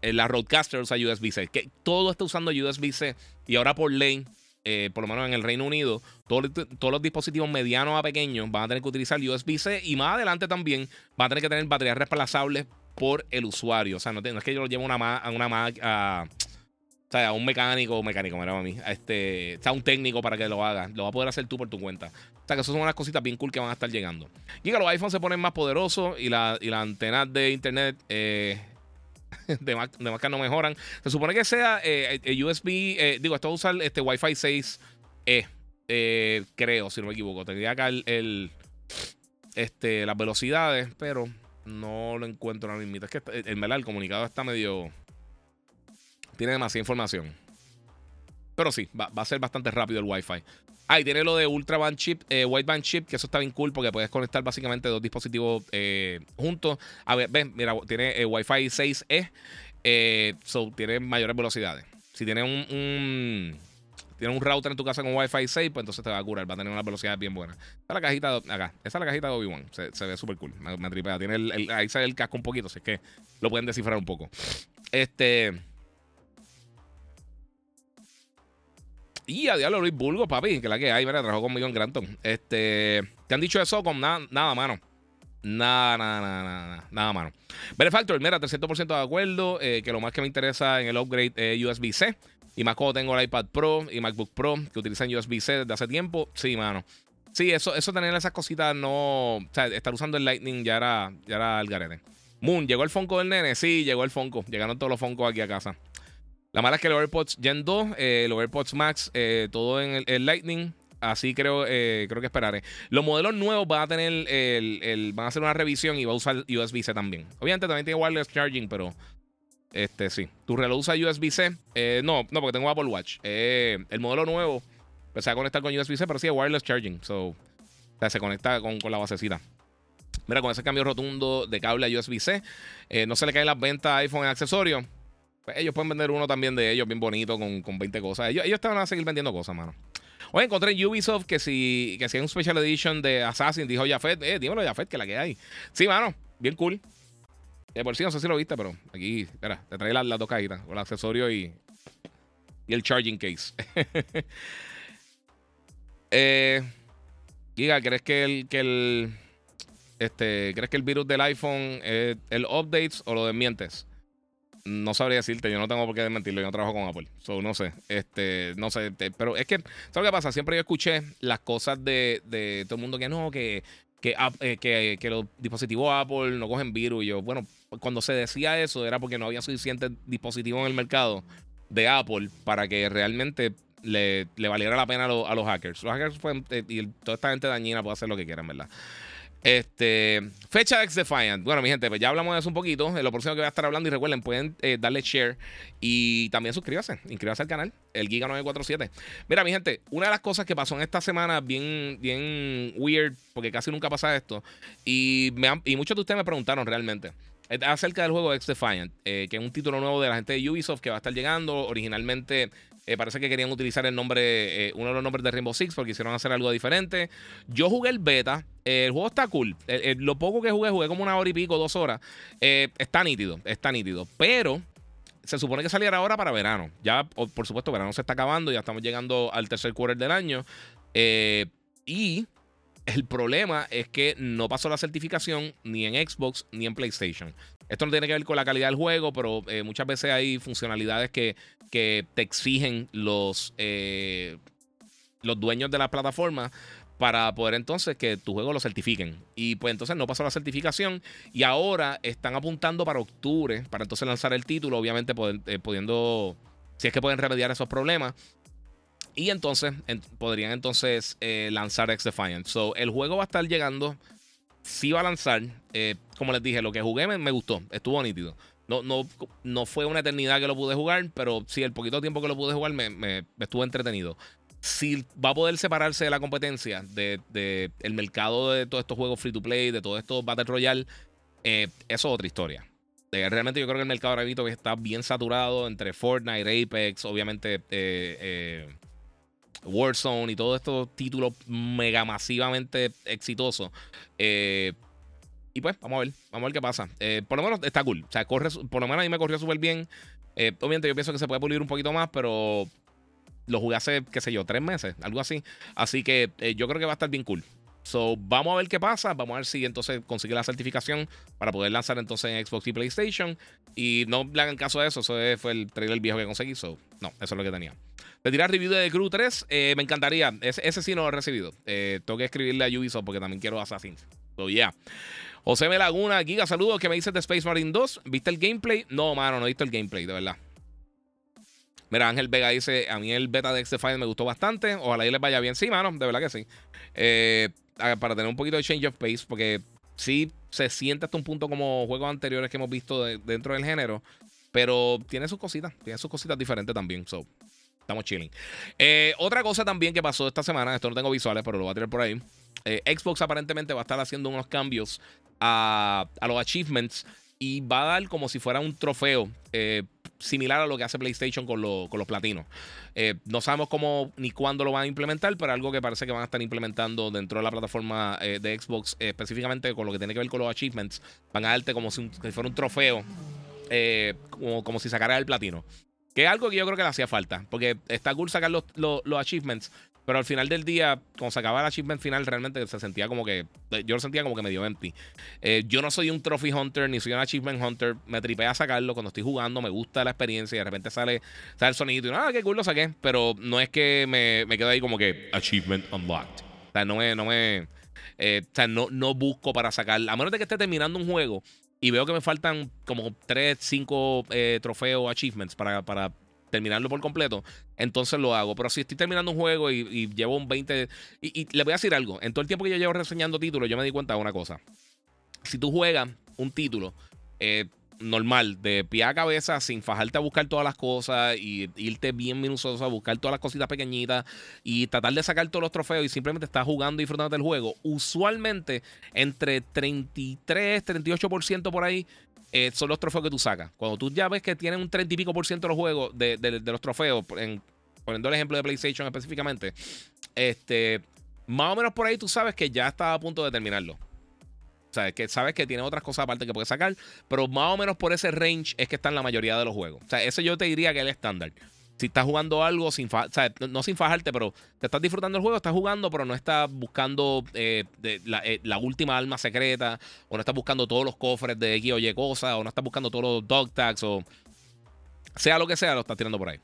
la Roadcaster usa USB-C. Que todo está usando USB-C. Y ahora por lane eh, por lo menos en el Reino Unido, todos, los dispositivos medianos a pequeños van a tener que utilizar USB-C y más adelante también van a tener que tener baterías reemplazables por el usuario. O sea, no, es que yo lo llevo una, a una a, o sea, a un mecánico, mecánico, mira a mí, a este, o sea, un técnico para que lo haga. Lo va a poder hacer tú por tu cuenta. O sea, que eso son unas cositas bien cool que van a estar llegando. Que los iPhones se ponen más poderosos y la, y la antena de internet eh, <laughs> de, Mac, de no mejoran. Se supone que sea eh, eh, USB, eh, digo, esto va a usar este Wi-Fi 6E, creo, si no me equivoco. Tendría acá el, este, las velocidades, pero no lo encuentro ahora mismo. Es que en verdad el comunicado está medio... Tiene demasiada información. Pero sí, va, a ser bastante rápido el Wi-Fi. Ah, y tiene lo de Ultra Band Chip, eh, Wideband Chip, que eso está bien cool porque puedes conectar básicamente dos dispositivos eh, juntos. A ver, ven, mira, tiene eh, Wi-Fi 6E, eh, so tiene mayores velocidades. Si tienes un, tienes un router en tu casa con Wi-Fi 6, pues entonces te va a curar, va a tener una velocidad bien buena. Esta es la cajita acá, esa es la cajita de Obi-Wan, se, ve súper cool, me, tripea. Tiene ahí sale el casco un poquito, así que lo pueden descifrar un poco. Este. Y a diablo Luis Bulgo, papi, que la que hay, mira, trabajó conmigo en Granton. Este, ¿te han dicho eso con nada, nada, mano? Nada, nada, nada, nada, nada, mano. Benefactor, mira, 300% de acuerdo, eh, que lo más que me interesa en el upgrade es USB-C. Y más cuando tengo el iPad Pro y MacBook Pro, que utilizan USB-C desde hace tiempo. Sí, mano. Sí, eso, eso tener esas cositas no. O sea, estar usando el Lightning ya era, ya era el garete. Moon, ¿llegó el Fonco del nene? Sí, llegó el Fonco. Llegaron todos los Foncos aquí a casa. La mala es que el AirPods Gen 2, eh, el AirPods Max, eh, todo en el, Lightning. Así creo, eh, creo que esperaré. Los modelos nuevos van a tener el, van a hacer una revisión y va a usar USB-C también. Obviamente también tiene wireless charging, pero este sí. ¿Tu reloj usa USB-C? no, no, porque tengo Apple Watch. el modelo nuevo pues, se va a conectar con USB-C, pero sí es wireless charging. So, o sea, se conecta con, con la basecita. Mira, con ese cambio rotundo de cable a USB-C, no se le caen las ventas a iPhone en accesorios. Pues, ellos pueden vender uno también de ellos bien bonito con, con 20 cosas. Ellos, ellos te van a seguir vendiendo cosas, mano. Oye, encontré en Ubisoft que si, que si hay un Special Edition de Assassin, dijo Jafet, eh, dímelo Jafet, que la que hay. Sí, mano, bien cool. Eh, por si no sé si lo viste, pero aquí, espera, te trae las, las dos cajitas, el accesorio y, y el charging case. <laughs> eh, Giga, ¿crees que el, que el, este, ¿crees que el virus del iPhone es el updates o lo desmientes? No sabría decirte, yo no tengo por qué desmentirlo, yo no trabajo con Apple. So, no sé, este, no sé, pero es que, ¿sabes qué pasa? Siempre yo escuché las cosas de, de todo el mundo que no, que, que, eh, que, los dispositivos Apple no cogen virus. Y yo, bueno, cuando se decía eso era porque no había suficientes dispositivos en el mercado de Apple para que realmente le, le valiera la pena a, a, los hackers. Los hackers pueden, eh, y toda esta gente dañina puede hacer lo que quieran, ¿verdad? Este, fecha X Defiant. Bueno, mi gente, pues ya hablamos de eso un poquito. En lo próximo que voy a estar hablando. Y recuerden, pueden eh, darle share y también suscríbase. Inscríbase al canal, el Giga 947. Mira, mi gente, una de las cosas que pasó en esta semana, bien, bien weird, porque casi nunca pasa esto. Y, me y muchos de ustedes me preguntaron realmente acerca del juego X Defiant, eh, que es un título nuevo de la gente de Ubisoft que va a estar llegando. Originalmente parece que querían utilizar el nombre, uno de los nombres de Rainbow Six porque quisieron hacer algo diferente. Yo jugué el beta. el juego está cool. lo poco que jugué, jugué como una hora y pico, dos horas. está nítido, está nítido. Pero se supone que saliera ahora para verano. Ya, por supuesto, verano se está acabando, ya estamos llegando al tercer quarter del año. y el problema es que no pasó la certificación ni en Xbox ni en PlayStation. Esto no tiene que ver con la calidad del juego, pero eh, muchas veces hay funcionalidades que, que te exigen los, eh, los dueños de la plataforma para poder entonces que tu juego lo certifiquen. Y pues entonces no pasó la certificación y ahora están apuntando para octubre para entonces lanzar el título, obviamente eh, pudiendo, si es que pueden remediar esos problemas. Y entonces podrían entonces eh, lanzar X Defiant. So, el juego va a estar llegando. Sí va a lanzar. Eh, como les dije, lo que jugué me, gustó. Estuvo nítido. No, no, no fue una eternidad que lo pude jugar, pero sí, el poquito tiempo que lo pude jugar me, estuvo entretenido. Si va a poder separarse de la competencia, del de, el mercado de todos estos juegos free to play, de todos estos Battle Royale, eh, eso es otra historia. realmente yo creo que el mercado ahora que está bien saturado entre Fortnite, Apex, obviamente Warzone y todos estos títulos mega masivamente exitosos. Eh, y pues, vamos a ver, vamos a ver qué pasa. Eh, por lo menos está cool. O sea, corre, por lo menos a mí me corrió súper bien. Eh, obviamente yo pienso que se puede pulir un poquito más, pero lo jugué hace, qué sé yo, tres meses, algo así. Así que yo creo que va a estar bien cool. So, vamos a ver qué pasa. Vamos a ver si entonces consigue la certificación para poder lanzar entonces en Xbox y PlayStation. Y no le hagan caso a eso. Eso fue el trailer viejo que conseguí. So, no, eso es lo que tenía. Le tirar review de Crew 3. Eh, me encantaría. Ese, sí no lo he recibido. Eh, tengo que escribirle a Ubisoft porque también quiero Assassin's. So, yeah. José M. Laguna, Giga, saludos. ¿Qué me dices de Space Marine 2? ¿Viste el gameplay? No, mano, no he visto el gameplay, de verdad. Mira, Ángel Vega dice: A mí el beta de X-Defiant me gustó bastante. Ojalá y les vaya bien. Sí, mano, de verdad que sí. Eh, para tener un poquito de change of pace, porque sí se siente hasta un punto como juegos anteriores que hemos visto dentro del género, pero tiene sus cositas, tiene sus cositas diferentes también. So, estamos chilling. Eh, otra cosa también que pasó esta semana, esto no tengo visuales, pero lo voy a tirar por ahí. Eh, Xbox aparentemente va a estar haciendo unos cambios a, a los achievements y va a dar como si fuera un trofeo eh, similar a lo que hace PlayStation con, con los platinos. Eh, no sabemos cómo ni cuándo lo van a implementar, pero algo que parece que van a estar implementando dentro de la plataforma eh, de Xbox, específicamente con lo que tiene que ver con los achievements. Van a darte como si, fuera un trofeo, como, como, si sacara el platino. Que es algo que yo creo que le hacía falta, porque está cool sacar los, los, los achievements, pero al final del día, cuando se acababa el achievement final, realmente se sentía como que. Yo lo sentía como que medio empty. Eh, yo no soy un trophy hunter ni soy un achievement hunter. Me tripé a sacarlo cuando estoy jugando, me gusta la experiencia y de repente sale, sale el sonido y ah, qué cool lo saqué. Pero no es que me, me quedo ahí como que achievement unlocked. O sea, no me. No me eh, o sea, no, no busco para sacar. A menos de que esté terminando un juego y veo que me faltan como 3, 5 eh, trofeos, achievements para, para terminarlo por completo, entonces lo hago. Pero si estoy terminando un juego y, llevo un 20... Y, le voy a decir algo, en todo el tiempo que yo llevo reseñando títulos, yo me di cuenta de una cosa. Si tú juegas un título eh, normal, de pie a cabeza, sin fajarte a buscar todas las cosas y irte bien minucioso a buscar todas las cositas pequeñitas y tratar de sacar todos los trofeos y simplemente estás jugando y disfrutando del juego, usualmente entre 33, 38% por ahí eh, son los trofeos que tú sacas. Cuando tú ya ves que tienen un 30 y pico por ciento de los juegos, de, los trofeos, poniendo el ejemplo de PlayStation específicamente, este, más o menos por ahí tú sabes que ya está a punto de terminarlo. O sea, que sabes que tiene otras cosas aparte que puedes sacar, pero más o menos por ese range es que están la mayoría de los juegos. O sea, eso yo te diría que es el estándar si estás jugando algo sin sea, no sin fajarte, pero te estás disfrutando el juego, estás jugando, pero no estás buscando eh, eh, la, última alma secreta, o no estás buscando todos los cofres de X o Y cosas, o no estás buscando todos los dog tags, o sea lo que sea, lo estás tirando por ahí.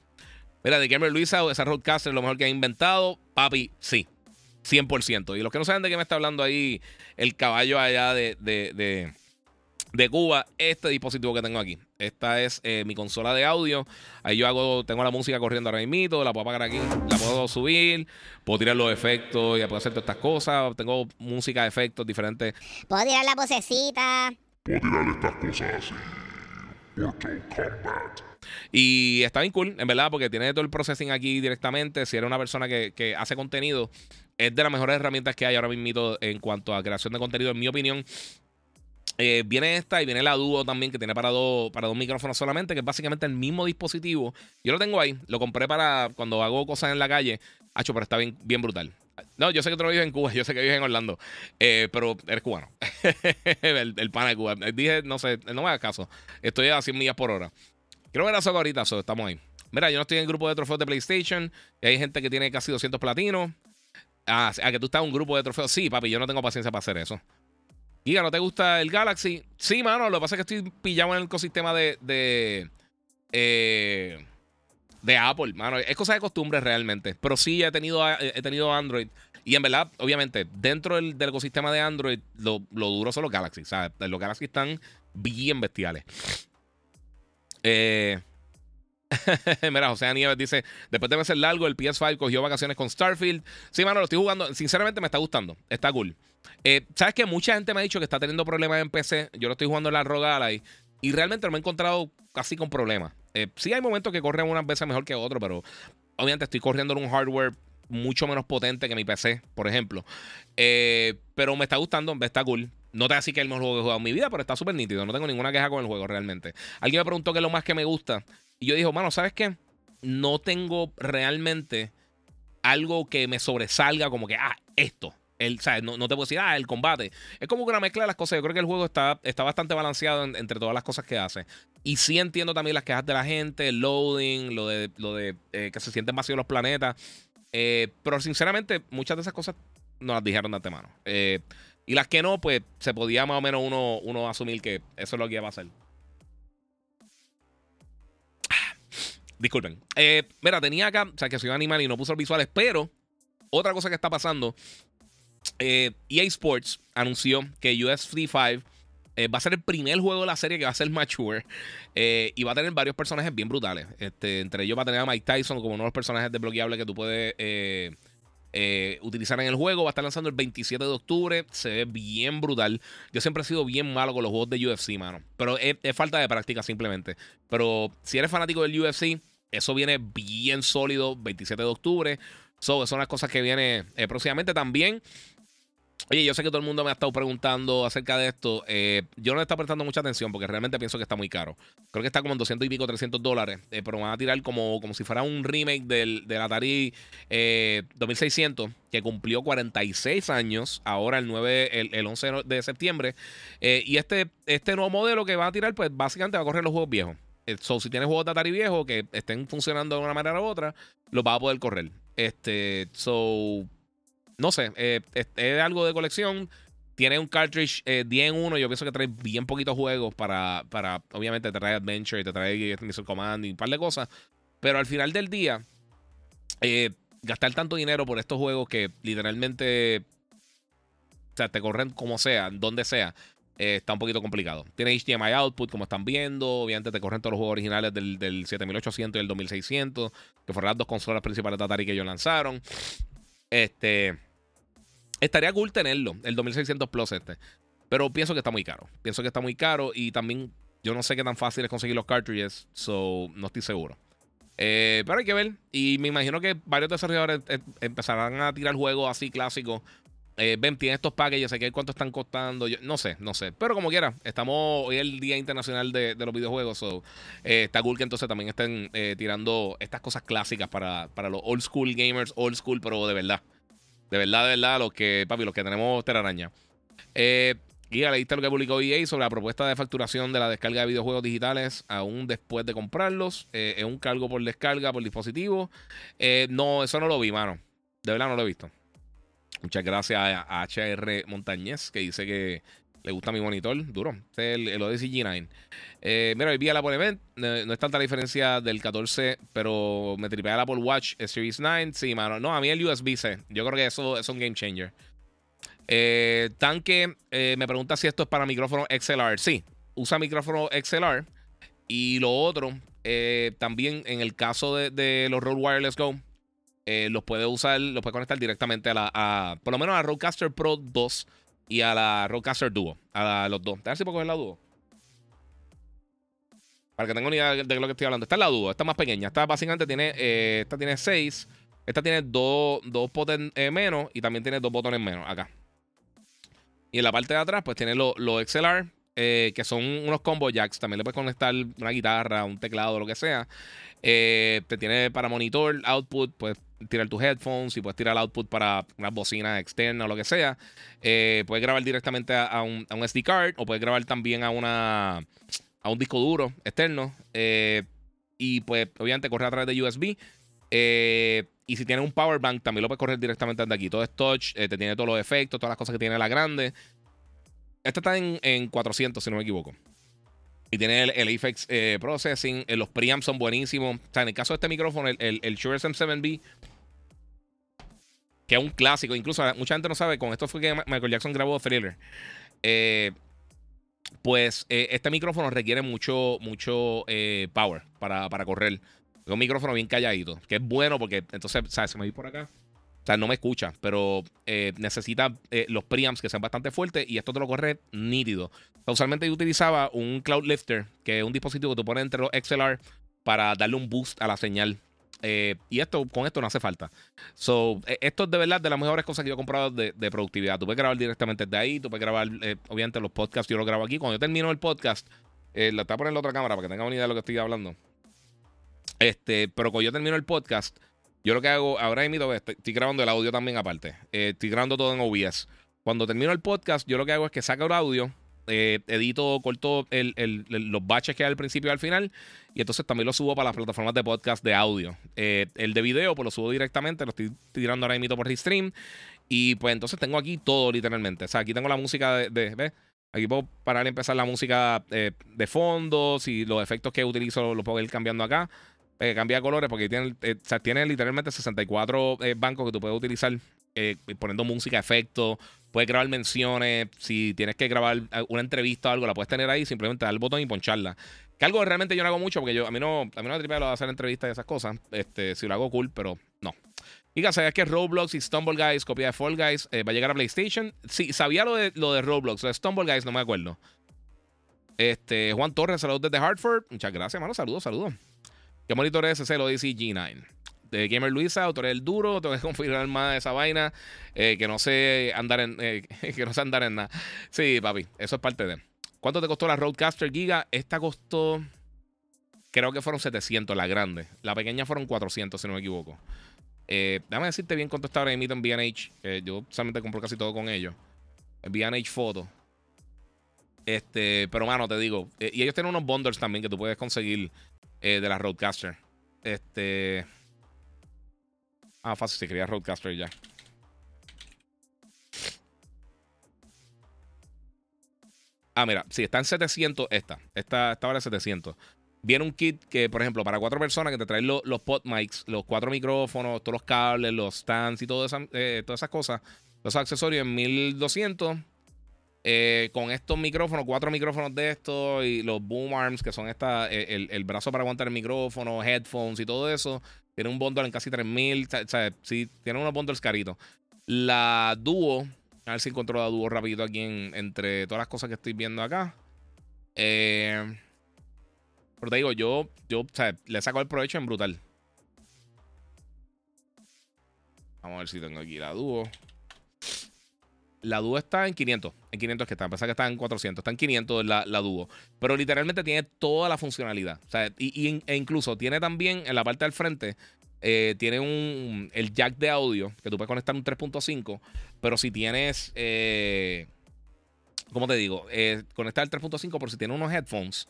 Mira, de Gamer Luisa, esa roadcaster es lo mejor que ha inventado. Papi, sí. 100%. Y los que no saben de qué me está hablando ahí, el caballo allá de Cuba este dispositivo que tengo aquí. Esta es eh, mi consola de audio. Ahí yo hago, tengo la música corriendo ahora mismo, la puedo apagar aquí, la puedo subir, puedo tirar los efectos y puedo hacer todas estas cosas. Tengo música, de efectos diferentes. Puedo tirar la vocecita. Puedo tirar estas cosas así. Mortal Kombat. Y está bien cool, en verdad, porque tiene todo el processing aquí directamente. Si eres una persona que, que hace contenido, es de las mejores herramientas que hay ahora mismo en cuanto a creación de contenido, en mi opinión. Eh, viene esta y viene la Duo también, que tiene para dos, para dos micrófonos solamente, que es básicamente el mismo dispositivo. Yo lo tengo ahí, lo compré para cuando hago cosas en la calle. Hacho, pero está bien, bien brutal. No, yo sé que tú no vives en Cuba, <laughs> yo sé que vives en Orlando, eh, pero eres cubano. <laughs> el, el pana de Cuba. Dije, no sé, no me hagas caso. Estoy a 100 millas por hora. Quiero ver a Soco ahorita, so, estamos ahí. Mira, yo no estoy en grupo de trofeos de PlayStation. Y hay gente que tiene casi 200 platinos. Ah, a que tú estás en un grupo de trofeos. Sí, papi, yo no tengo paciencia para hacer eso. Giga, ¿no te gusta el Galaxy? Sí, mano, lo que pasa es que estoy pillado en el ecosistema de. de. Eh, de Apple, mano. Es cosa de costumbre realmente. Pero sí he tenido, he tenido Android. Y en verdad, obviamente, dentro del, ecosistema de Android, lo, duro son los Galaxy. O sea, los Galaxy están bien bestiales. Eh. <laughs> Mira, José Nieves dice: Después de ser largo, el PS5 cogió vacaciones con Starfield. Sí, mano, lo estoy jugando. Sinceramente, me está gustando. Está cool. Eh, ¿Sabes que Mucha gente me ha dicho que está teniendo problemas en PC. Yo lo estoy jugando en la Rogala y, y realmente no me he encontrado casi con problemas. Eh, sí, hay momentos que corren unas veces mejor que otros, pero obviamente estoy corriendo en un hardware mucho menos potente que mi PC, por ejemplo. Eh, pero me está gustando, está cool. No te así que es el mejor juego que he jugado en mi vida, pero está súper nítido. No tengo ninguna queja con el juego realmente. Alguien me preguntó qué es lo más que me gusta. Y yo dije, mano, ¿sabes qué? No tengo realmente algo que me sobresalga como que, ah, esto. El, no, no, te puedo decir, ah, el combate. Es como una mezcla de las cosas. Yo creo que el juego está, está bastante balanceado entre todas las cosas que hace. Y sí entiendo también las quejas de la gente, el loading, lo de, lo de eh, que se sienten vacíos los planetas. Eh, pero sinceramente, muchas de esas cosas no las dijeron de antemano. Eh, y las que no, pues se podía más o menos uno, uno asumir que eso es lo que iba a pasar. <sighs> Disculpen. Eh, mira, tenía acá, o sea, que soy animal y no puso los visuales, pero otra cosa que está pasando, eh, EA Sports anunció que US Free 5 eh, va a ser el primer juego de la serie que va a ser mature y va a tener varios personajes bien brutales. Este, entre ellos va a tener a Mike Tyson como uno de los personajes desbloqueables que tú puedes utilizar en el juego. Va a estar lanzando el 27 de octubre. Se ve bien brutal. Yo siempre he sido bien malo con los juegos de UFC, mano. Pero es, falta de práctica simplemente. Pero si eres fanático del UFC, eso viene bien sólido. 27 de octubre. So, son las cosas que viene eh, próximamente también. Oye, yo sé que todo el mundo me ha estado preguntando acerca de esto. Eh, yo no le estado prestando mucha atención porque realmente pienso que está muy caro. Creo que está como en 200 y pico, 300 dólares. Eh, pero van a tirar como, como si fuera un remake del, Atari 2600 eh, que cumplió 46 años. Ahora el 9, el, 11 de septiembre. y este, este nuevo modelo que va a tirar, pues básicamente va a correr los juegos viejos. So, si tienes juegos de Atari viejos que estén funcionando de una manera u otra, los va a poder correr. Este, so, no sé, eh, es, algo de colección. Tiene un cartridge 10 eh, en 1. Yo pienso que trae bien poquitos juegos para, para. Obviamente te trae Adventure te trae Missile Command y un par de cosas. Pero al final del día, eh, gastar tanto dinero por estos juegos que literalmente. O sea, te corren como sea, donde sea. está un poquito complicado. Tiene HDMI output, como están viendo. Obviamente te corren todos los juegos originales del, del 7800 y el 2600, que fueron las dos consolas principales de Atari que ellos lanzaron. Este. Estaría cool tenerlo, el 2600 Plus este. Pero pienso que está muy caro. Pienso que está muy caro y también yo no sé qué tan fácil es conseguir los cartridges, so no estoy seguro. Eh, pero hay que ver. Y me imagino que varios desarrolladores eh, empezarán a tirar juegos así clásicos. Eh, ven, tiene estos packages, sé que cuánto están costando. No sé, no sé. Pero como quiera, estamos hoy el Día Internacional de, los Videojuegos. So, está cool que entonces también estén tirando estas cosas clásicas para, para los old school gamers, old school, pero de verdad. De verdad, de verdad, los que, papi, los que tenemos telaraña. Eh, Guía, leíste lo que publicó EA sobre la propuesta de facturación de la descarga de videojuegos digitales aún después de comprarlos. Eh, es un cargo por descarga por dispositivo. Eh, no, eso no lo vi, mano. De verdad no lo he visto. Muchas gracias a HR Montañez, que dice que le gusta mi monitor, duro. Este es el, Odyssey G9. Eh, mira, hoy vi el Apple Event. No, es tanta diferencia del 14, pero me tripea el Apple Watch Series 9. Sí, mano. No, a mí el USB-C. Yo creo que eso es un game changer. Eh, tanque eh, me pregunta si esto es para micrófono XLR. Sí, usa micrófono XLR. Y lo otro, también en el caso de, los Rode Wireless Go, los puede usar, los puede conectar directamente a la, a, por lo menos a Rodecaster Pro 2 y a la Rodecaster Duo. A los dos. Ver si puedo coger la Duo. Para que tengan una idea de lo que estoy hablando. Esta es la Duo. Esta es más pequeña. Esta básicamente tiene. Eh, esta tiene 6. Esta tiene dos, dos botones eh, menos. Y también tiene dos botones menos acá. Y en la parte de atrás, pues tiene los XLR. eh, que son unos combo jacks. También le puedes conectar una guitarra, un teclado, lo que sea. Te tiene para monitor, output, puedes tirar tus headphones y puedes tirar el output para una bocina externa o lo que sea. Eh, puedes grabar directamente a, un, SD card o puedes grabar también a, una, a un disco duro externo. y pues obviamente corre a través de USB. y si tienes un power bank, también lo puedes correr directamente desde aquí. Todo es touch, te tiene todos los efectos, todas las cosas que tiene la grande. Este está en, en 400, si no me equivoco. Y tiene el, el eh, Processing. Eh, los preamps son buenísimos. O sea, en el caso de este micrófono, el, el, Shure SM7B, que es un clásico. Incluso mucha gente no sabe, con esto fue que Michael Jackson grabó Thriller. Eh, pues este micrófono requiere mucho, mucho power para, para correr. Es un micrófono bien calladito, que es bueno porque entonces, ¿sabes? Se me vi por acá. O sea, no me escucha, pero eh, necesita eh, los preamps que sean bastante fuertes y esto te lo corre nítido. usualmente yo utilizaba un Cloud Lifter, que es un dispositivo que tú pones entre los XLR para darle un boost a la señal. Eh, y esto, con esto no hace falta. So, esto es de verdad de las mejores cosas que yo he comprado de, productividad. Tú puedes grabar directamente desde ahí, tú puedes grabar, obviamente, los podcasts, yo lo grabo aquí. Cuando yo termino el podcast, eh, lo voy a poner en la otra cámara para que tengan una idea de lo que estoy hablando. Este, pero cuando yo termino el podcast, yo lo que hago ahora mismo estoy, grabando el audio también aparte. Eh, estoy grabando todo en OBS. Cuando termino el podcast, yo lo que hago es que saco el audio, eh, edito, corto los baches que hay al principio y al final. Y entonces también lo subo para las plataformas de podcast de audio. Eh, el de video, pues lo subo directamente, lo estoy tirando ahora mismo por Restream. Y pues entonces tengo aquí todo literalmente. O sea, aquí tengo la música de. de ¿ves? Aquí puedo parar y empezar la música de fondo. Si los efectos que utilizo los puedo ir cambiando acá eh, cambia colores porque tiene, eh, tiene literalmente 64 eh, bancos que tú puedes utilizar eh, poniendo música, efectos. Puedes grabar menciones. Si tienes que grabar una entrevista o algo, la puedes tener ahí. Simplemente dar el botón y poncharla. Que algo realmente yo no hago mucho porque yo, a mí no, a mí no me tripea lo de hacer entrevistas y esas cosas. Este, si lo hago cool, pero no. Y que sabías que Roblox y Stumble Guys, copia de Fall Guys, va a llegar a PlayStation. Sí, sabía lo de, lo de Roblox, lo de Stumble Guys, no me acuerdo. Este, Juan Torres, saludos desde Hartford. Muchas gracias, hermano. Saludos, saludos. ¿Qué monitor es ese? Lo dice G9. De Gamer Luisa, autor del duro, tengo que configurar más esa vaina, eh, que no sé andar en, eh, <laughs> que no sé andar en nada. Sí, papi, eso es parte de. ¿Cuánto te costó la Roadcaster Giga? Esta costó, creo que fueron 700, la grande. La pequeña fueron 400, si no me equivoco. Eh, déjame decirte bien cuánto está ahora en BH. yo solamente compro casi todo con ellos. BH Photo. Este, pero mano, te digo. y ellos tienen unos bundles también que tú puedes conseguir eh, de la Roadcaster. Este. Ah, fácil, si quería Roadcaster ya. Ah, mira, si está en 700, esta. Esta, esta vale 700. Viene un kit que, por ejemplo, para cuatro personas que te traen los, los pot mics, los cuatro micrófonos, todos los cables, los stands y todo eh, todas esas cosas, los accesorios en 1200. Eh, con estos micrófonos, cuatro micrófonos de estos y los boom arms, que son esta, eh, el, brazo para aguantar el micrófono, headphones y todo eso, tiene un bundle en casi 3000. O sea, sí, tiene unos bundles caritos. La Duo, a ver si encuentro la Duo rapidito aquí entre todas las cosas que estoy viendo acá. Eh, pero te digo, yo, yo o sea, le saco el provecho en brutal. Vamos a ver si tengo aquí la Duo. La Duo está en 500. En 500 que está. Pensaba que está en 400. Está en 500 la, la Duo. Pero literalmente tiene toda la funcionalidad. Y, e incluso tiene también en la parte del frente. Eh, tiene un el jack de audio que tú puedes conectar un 3.5. Pero si tienes. Eh, ¿Cómo te digo? Eh, conectar el 3.5 por si tienes unos headphones.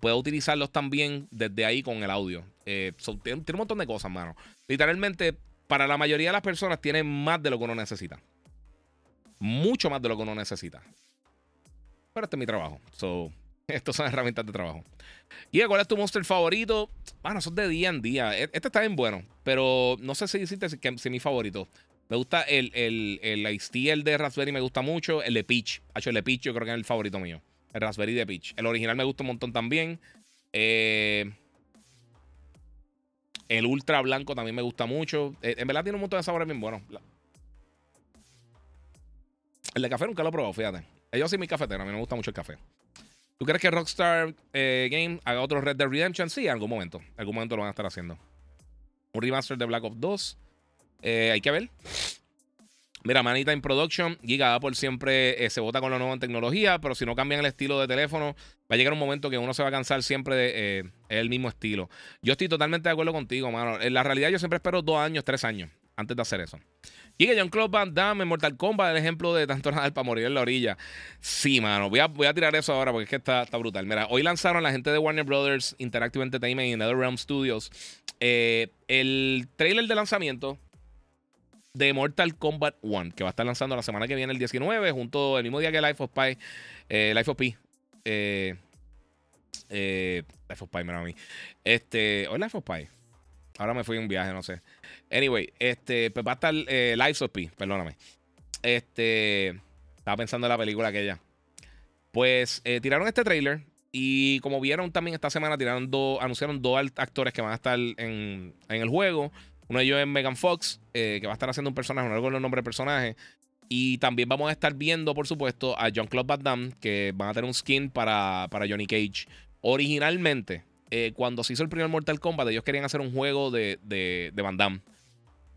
Puedes utilizarlos también desde ahí con el audio. tiene, tiene un montón de cosas, mano. Literalmente, para la mayoría de las personas, tiene más de lo que uno necesita mucho más de lo que uno necesita. Pero este es mi trabajo. So, <laughs> estos son herramientas de trabajo. ¿Y cuál es tu monster favorito? Bueno, son de día en día. E, este está bien bueno, pero no sé si decirte si, mi favorito. Me gusta el, el, el el de Raspberry, me gusta mucho. El de Peach. Hecho, el de Peach yo creo que es el favorito mío. El Raspberry de Peach. El original me gusta un montón también. Eh, el Ultra Blanco también me gusta mucho. Eh, en verdad tiene un montón de sabores bien buenos. El de café nunca lo he probado, fíjate. Yo soy mi cafetero, a mí me gusta mucho el café. ¿Tú crees que Rockstar eh, Game haga otro Red Dead Redemption? Sí, en algún momento. En algún momento lo van a estar haciendo. Un remaster de Black Ops 2. Eh, hay que ver. Mira, Manita in Production, Giga Apple siempre eh, se vota con la nueva tecnología, pero si no cambian el estilo de teléfono, va a llegar un momento que uno se va a cansar siempre de eh, el mismo estilo. Yo estoy totalmente de acuerdo contigo, mano. En la realidad, yo siempre espero dos años, tres años antes de hacer eso. Giga John Claude Van Damme en Mortal Kombat, el ejemplo de tanto <laughs> nadar para morir en la orilla. Sí, mano. Voy a, voy a tirar eso ahora porque es que está, está brutal. Mira, hoy lanzaron la gente de Warner Brothers Interactive Entertainment y NetherRealm Studios eh, el trailer de lanzamiento de Mortal Kombat 1, que va a estar lanzando la semana que viene, el 19, junto el mismo día que Life of Pi. Eh, Life of Pi. Eh, eh, Life of Pi, mira a mí. Este, o Life of Pi. Ahora me fui en un viaje, no sé. Anyway, este, pues va a estar eh, Life of Pi, perdóname. Este, estaba pensando en la película aquella. Pues eh, tiraron este trailer y como vieron también esta semana, tiraron dos, anunciaron dos actores que van a estar en, en el juego. Uno de ellos es Megan Fox, eh, que va a estar haciendo un personaje, no recuerdo el nombre del personaje. Y también vamos a estar viendo, por supuesto, a John Claude Van Damme, que van a tener un skin para, para Johnny Cage. Originalmente, eh, cuando se hizo el primer Mortal Kombat, ellos querían hacer un juego de, de, de Van Damme.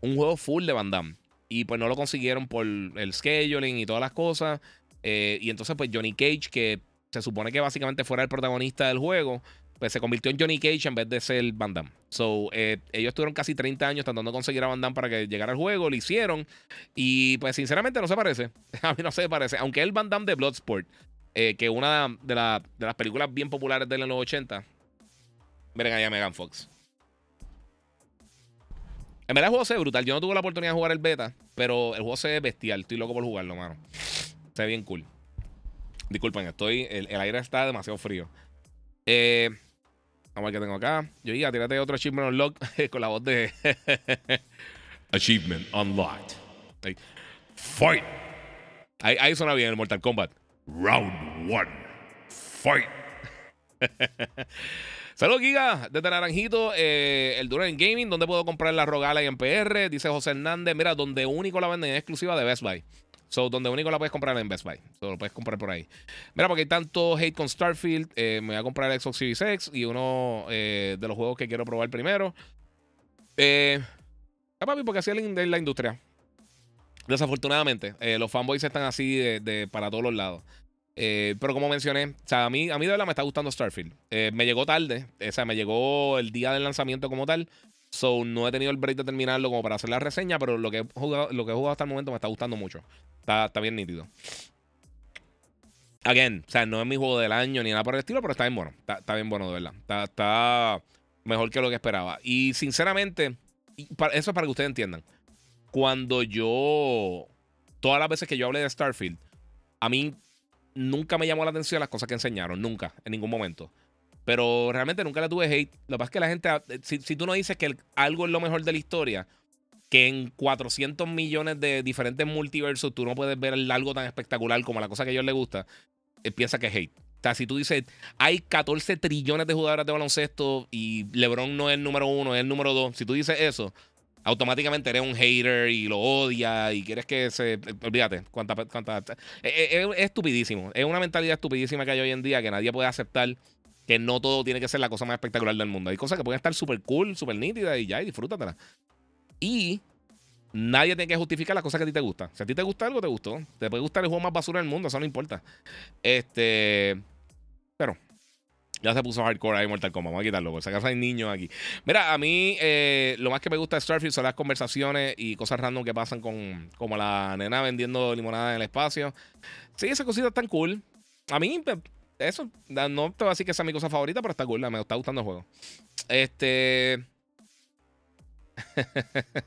Un juego full de Van Damme. Y pues no lo consiguieron por el scheduling y todas las cosas. Eh, y entonces, pues Johnny Cage, que se supone que básicamente fuera el protagonista del juego, pues se convirtió en Johnny Cage en vez de ser Van Damme. So, eh, ellos tuvieron casi 30 años tratando de conseguir a Van Damme para que llegara al juego, lo hicieron. Y pues sinceramente no se parece. <laughs> a mí no se parece. Aunque el Van Damme de Bloodsport, eh, que una de, la- de las películas bien populares de los 80. Miren ahí a Megan Fox. En verdad el juego se ve brutal. Yo no tuve la oportunidad de jugar el beta, pero el juego se ve bestial. Estoy loco por jugarlo, mano. Se ve bien cool. Disculpen, estoy. El, aire está demasiado frío. Eh, vamos a ver qué tengo acá. Yo iba, tírate otro achievement unlock <laughs> con la voz de. <laughs> achievement unlocked. Fight. Ahí, ahí suena bien el Mortal Kombat. Round one. Fight. <laughs> Saludos, Giga, desde Naranjito, eh, el Duran Gaming, donde puedo comprar la Rogala y en PR, dice José Hernández. Mira, donde único la venden es exclusiva de Best Buy. So, donde único la puedes comprar en Best Buy. So, lo puedes comprar por ahí. Mira, porque hay tanto hate con Starfield, eh, me voy a comprar el Xbox Series X y uno eh, de los juegos que quiero probar primero. Eh, papi, porque así es la, industria. Desafortunadamente, eh, los fanboys están así de- para todos los lados. Eh, pero como mencioné, o sea, a mí, a mí de verdad me está gustando Starfield. Eh, me llegó tarde, o sea, me llegó el día del lanzamiento como tal. So, no he tenido el break de terminarlo como para hacer la reseña, pero lo que he jugado, lo que he hasta el momento me está gustando mucho. Está, está bien nítido. Again, o sea, no es mi juego del año ni nada por el estilo, pero está bien bueno. Está, está bien bueno, de verdad. Está, está mejor que lo que esperaba. Y sinceramente, eso es para que ustedes entiendan. Cuando yo. Todas las veces que yo hablé de Starfield, a mí nunca me llamó la atención las cosas que enseñaron. Nunca, en ningún momento. Pero realmente nunca le tuve hate. Lo que pasa es que la gente. Si, si tú no dices que algo es lo mejor de la historia, que en 400 millones de diferentes multiversos tú no puedes ver algo tan espectacular como la cosa que a ellos les gusta, eh, piensa que es hate. O sea, si tú dices, hay 14 trillones de jugadoras de baloncesto y LeBron no es el número uno, es el número dos, si tú dices eso, automáticamente eres un hater y lo odias y quieres que se. eh, Olvídate, cuánta. cuánta eh, eh, es, es estupidísimo. Es una mentalidad estupidísima que hay hoy en día que nadie puede aceptar que no todo tiene que ser la cosa más espectacular del mundo. Hay cosas que pueden estar súper cool, súper nítidas y ya, y disfrútatelas. Y nadie tiene que justificar las cosas que a ti te gustan. Si a ti te gusta algo, te gustó. Te puede gustar el juego más basura del mundo, eso no importa. Este. Pero. Ya se puso hardcore ahí Mortal Kombat. Vamos a quitarlo, por si acaso hay niños aquí. Mira, a mí eh, lo más que me gusta de Starfield son las conversaciones y cosas random que pasan con como la nena vendiendo limonada en el espacio. Sí, esas cositas están cool. A mí, pues, eso, no te voy a decir que es mi cosa favorita, pero está cool. Me está gustando el juego. Este. <laughs>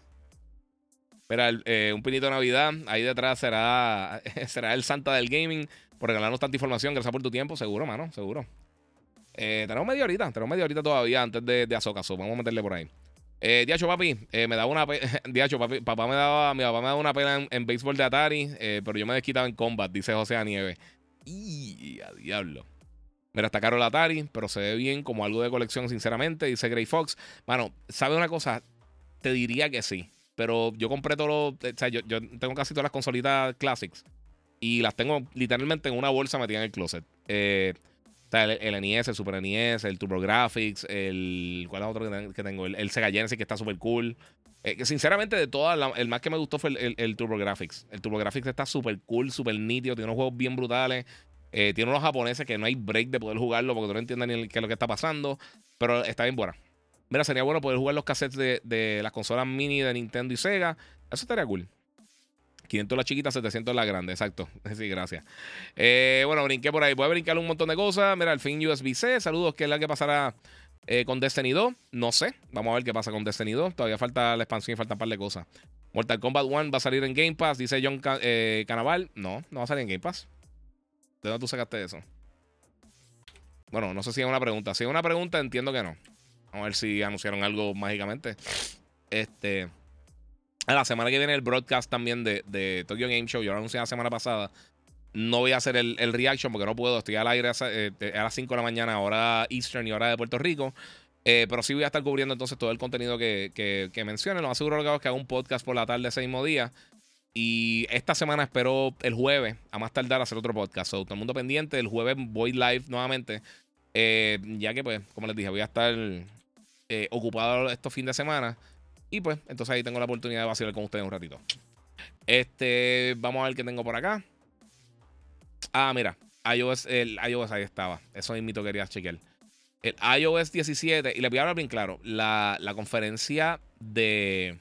Mira, eh, un pinito de Navidad. Ahí detrás será, <laughs> será el Santa del Gaming. Por regalarnos tanta información. Gracias por tu tiempo. Seguro, mano. Seguro. Eh, tenemos media horita. Tenemos media horita todavía antes de, de vamos a meterle por ahí. Eh, Diacho, papi. eh, me daba una <laughs> Diacho, papi. Papá me daba, mi papá me daba una pena en, béisbol de Atari. eh, pero yo me desquitaba en combat, dice José Nieve. Y a diablo. Mira, está caro el Atari, pero se ve bien como algo de colección, sinceramente. Dice Gray Fox. Mano, ¿sabes una cosa? Te diría que sí. Pero yo compré todo lo. O sea, yo, yo tengo casi todas las consolitas Classics. Y las tengo literalmente en una bolsa metida en el closet. Eh, está el, el NES, el Super NES, el TurboGrafx, el. ¿Cuál es otro que ten- que tengo? El, el Sega Genesis, que está súper cool. Eh, sinceramente, de todas, el más que me gustó fue el, el, el TurboGrafx. El TurboGrafx está súper cool, súper nítido, tiene unos juegos bien brutales. eh, tiene unos japoneses que no hay break de poder jugarlo porque tú no entiendes ni qué es lo que está pasando. Pero está bien buena. Mira, sería bueno poder jugar los cassettes de, de las consolas mini de Nintendo y Sega. Eso estaría cool. 500 la chiquita, 700 la grande, exacto. <laughs> Sí, gracias. Eh, bueno, brinqué por ahí. Voy a brincar un montón de cosas. Mira, al fin USB-C. Saludos, ¿qué es la que pasará eh, con Destiny 2? No sé. Vamos a ver qué pasa con Destiny 2. Todavía falta la expansión y falta un par de cosas. Mortal Kombat 1 va a salir en Game Pass, dice John eh, Canaval. No, no va a salir en Game Pass. ¿De dónde tú sacaste eso? Bueno, no sé si es una pregunta. Si es una pregunta, entiendo que no. Vamos a ver si anunciaron algo mágicamente. Este. A La semana que viene el broadcast también de, de Tokyo Game Show. Yo lo anuncié la semana pasada. No voy a hacer el, el reaction porque no puedo. Estoy al aire a, eh, a las 5 de la mañana, hora Eastern y hora de Puerto Rico. Eh, pero sí voy a estar cubriendo entonces todo el contenido que, que, que. Lo más seguro que hago es que haga un podcast por la tarde ese mismo día. Y esta semana espero el jueves, a más tardar, hacer otro podcast. So, todo el mundo pendiente. El jueves voy live nuevamente. Eh, ya que, pues, como les dije, voy a estar eh, ocupado estos fines de semana. Y pues, entonces ahí tengo la oportunidad de vacilar con ustedes un ratito. Este, vamos a ver qué tengo por acá. Ah, mira, iOS, el iOS ahí estaba. Eso mismo quería chequear. El iOS 17, y le voy a hablar bien claro, la, la conferencia de...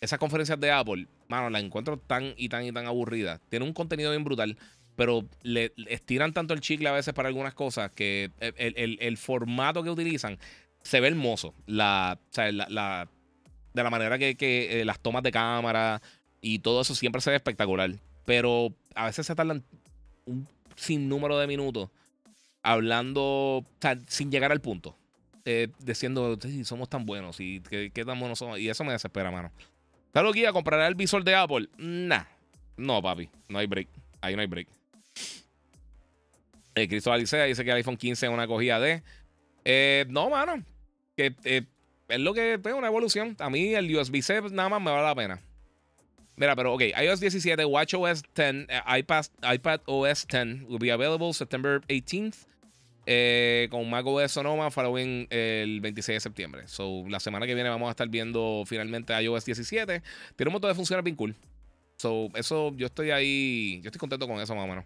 Esas conferencias de Apple, mano, la encuentro tan y tan y tan aburrida. Tiene un contenido bien brutal, pero le, le estiran tanto el chicle a veces para algunas cosas que el- el- el formato que utilizan se ve hermoso. La, o sea, la, la- de la manera que, que, eh, las tomas de cámara y todo eso siempre se ve espectacular. Pero a veces se tardan un sinnúmero de minutos hablando, o sea, sin llegar al punto. Eh, diciendo, "Sí, somos tan buenos y qué, qué tan buenos somos. Y eso me desespera, mano. Claro, guía, comprará el visor de Apple. Nah. No, papi. No hay break. Ahí no hay break. Eh, Cristo Alicea dice que el iPhone 15 es una cogida de. Eh, no, mano. Que eh, es lo que es una evolución. A mí el USB-C nada más me vale la pena. Mira, pero ok, iOS 17, WatchOS 10, eh, iPad, iPad OS 10 will be available September 18th. eh, con macOS Sonoma following el 26 de septiembre. So, la semana que viene vamos a estar viendo finalmente iOS 17. Tiene un montón de funciones bien cool. So, eso yo estoy ahí. Yo estoy contento con eso, más o menos.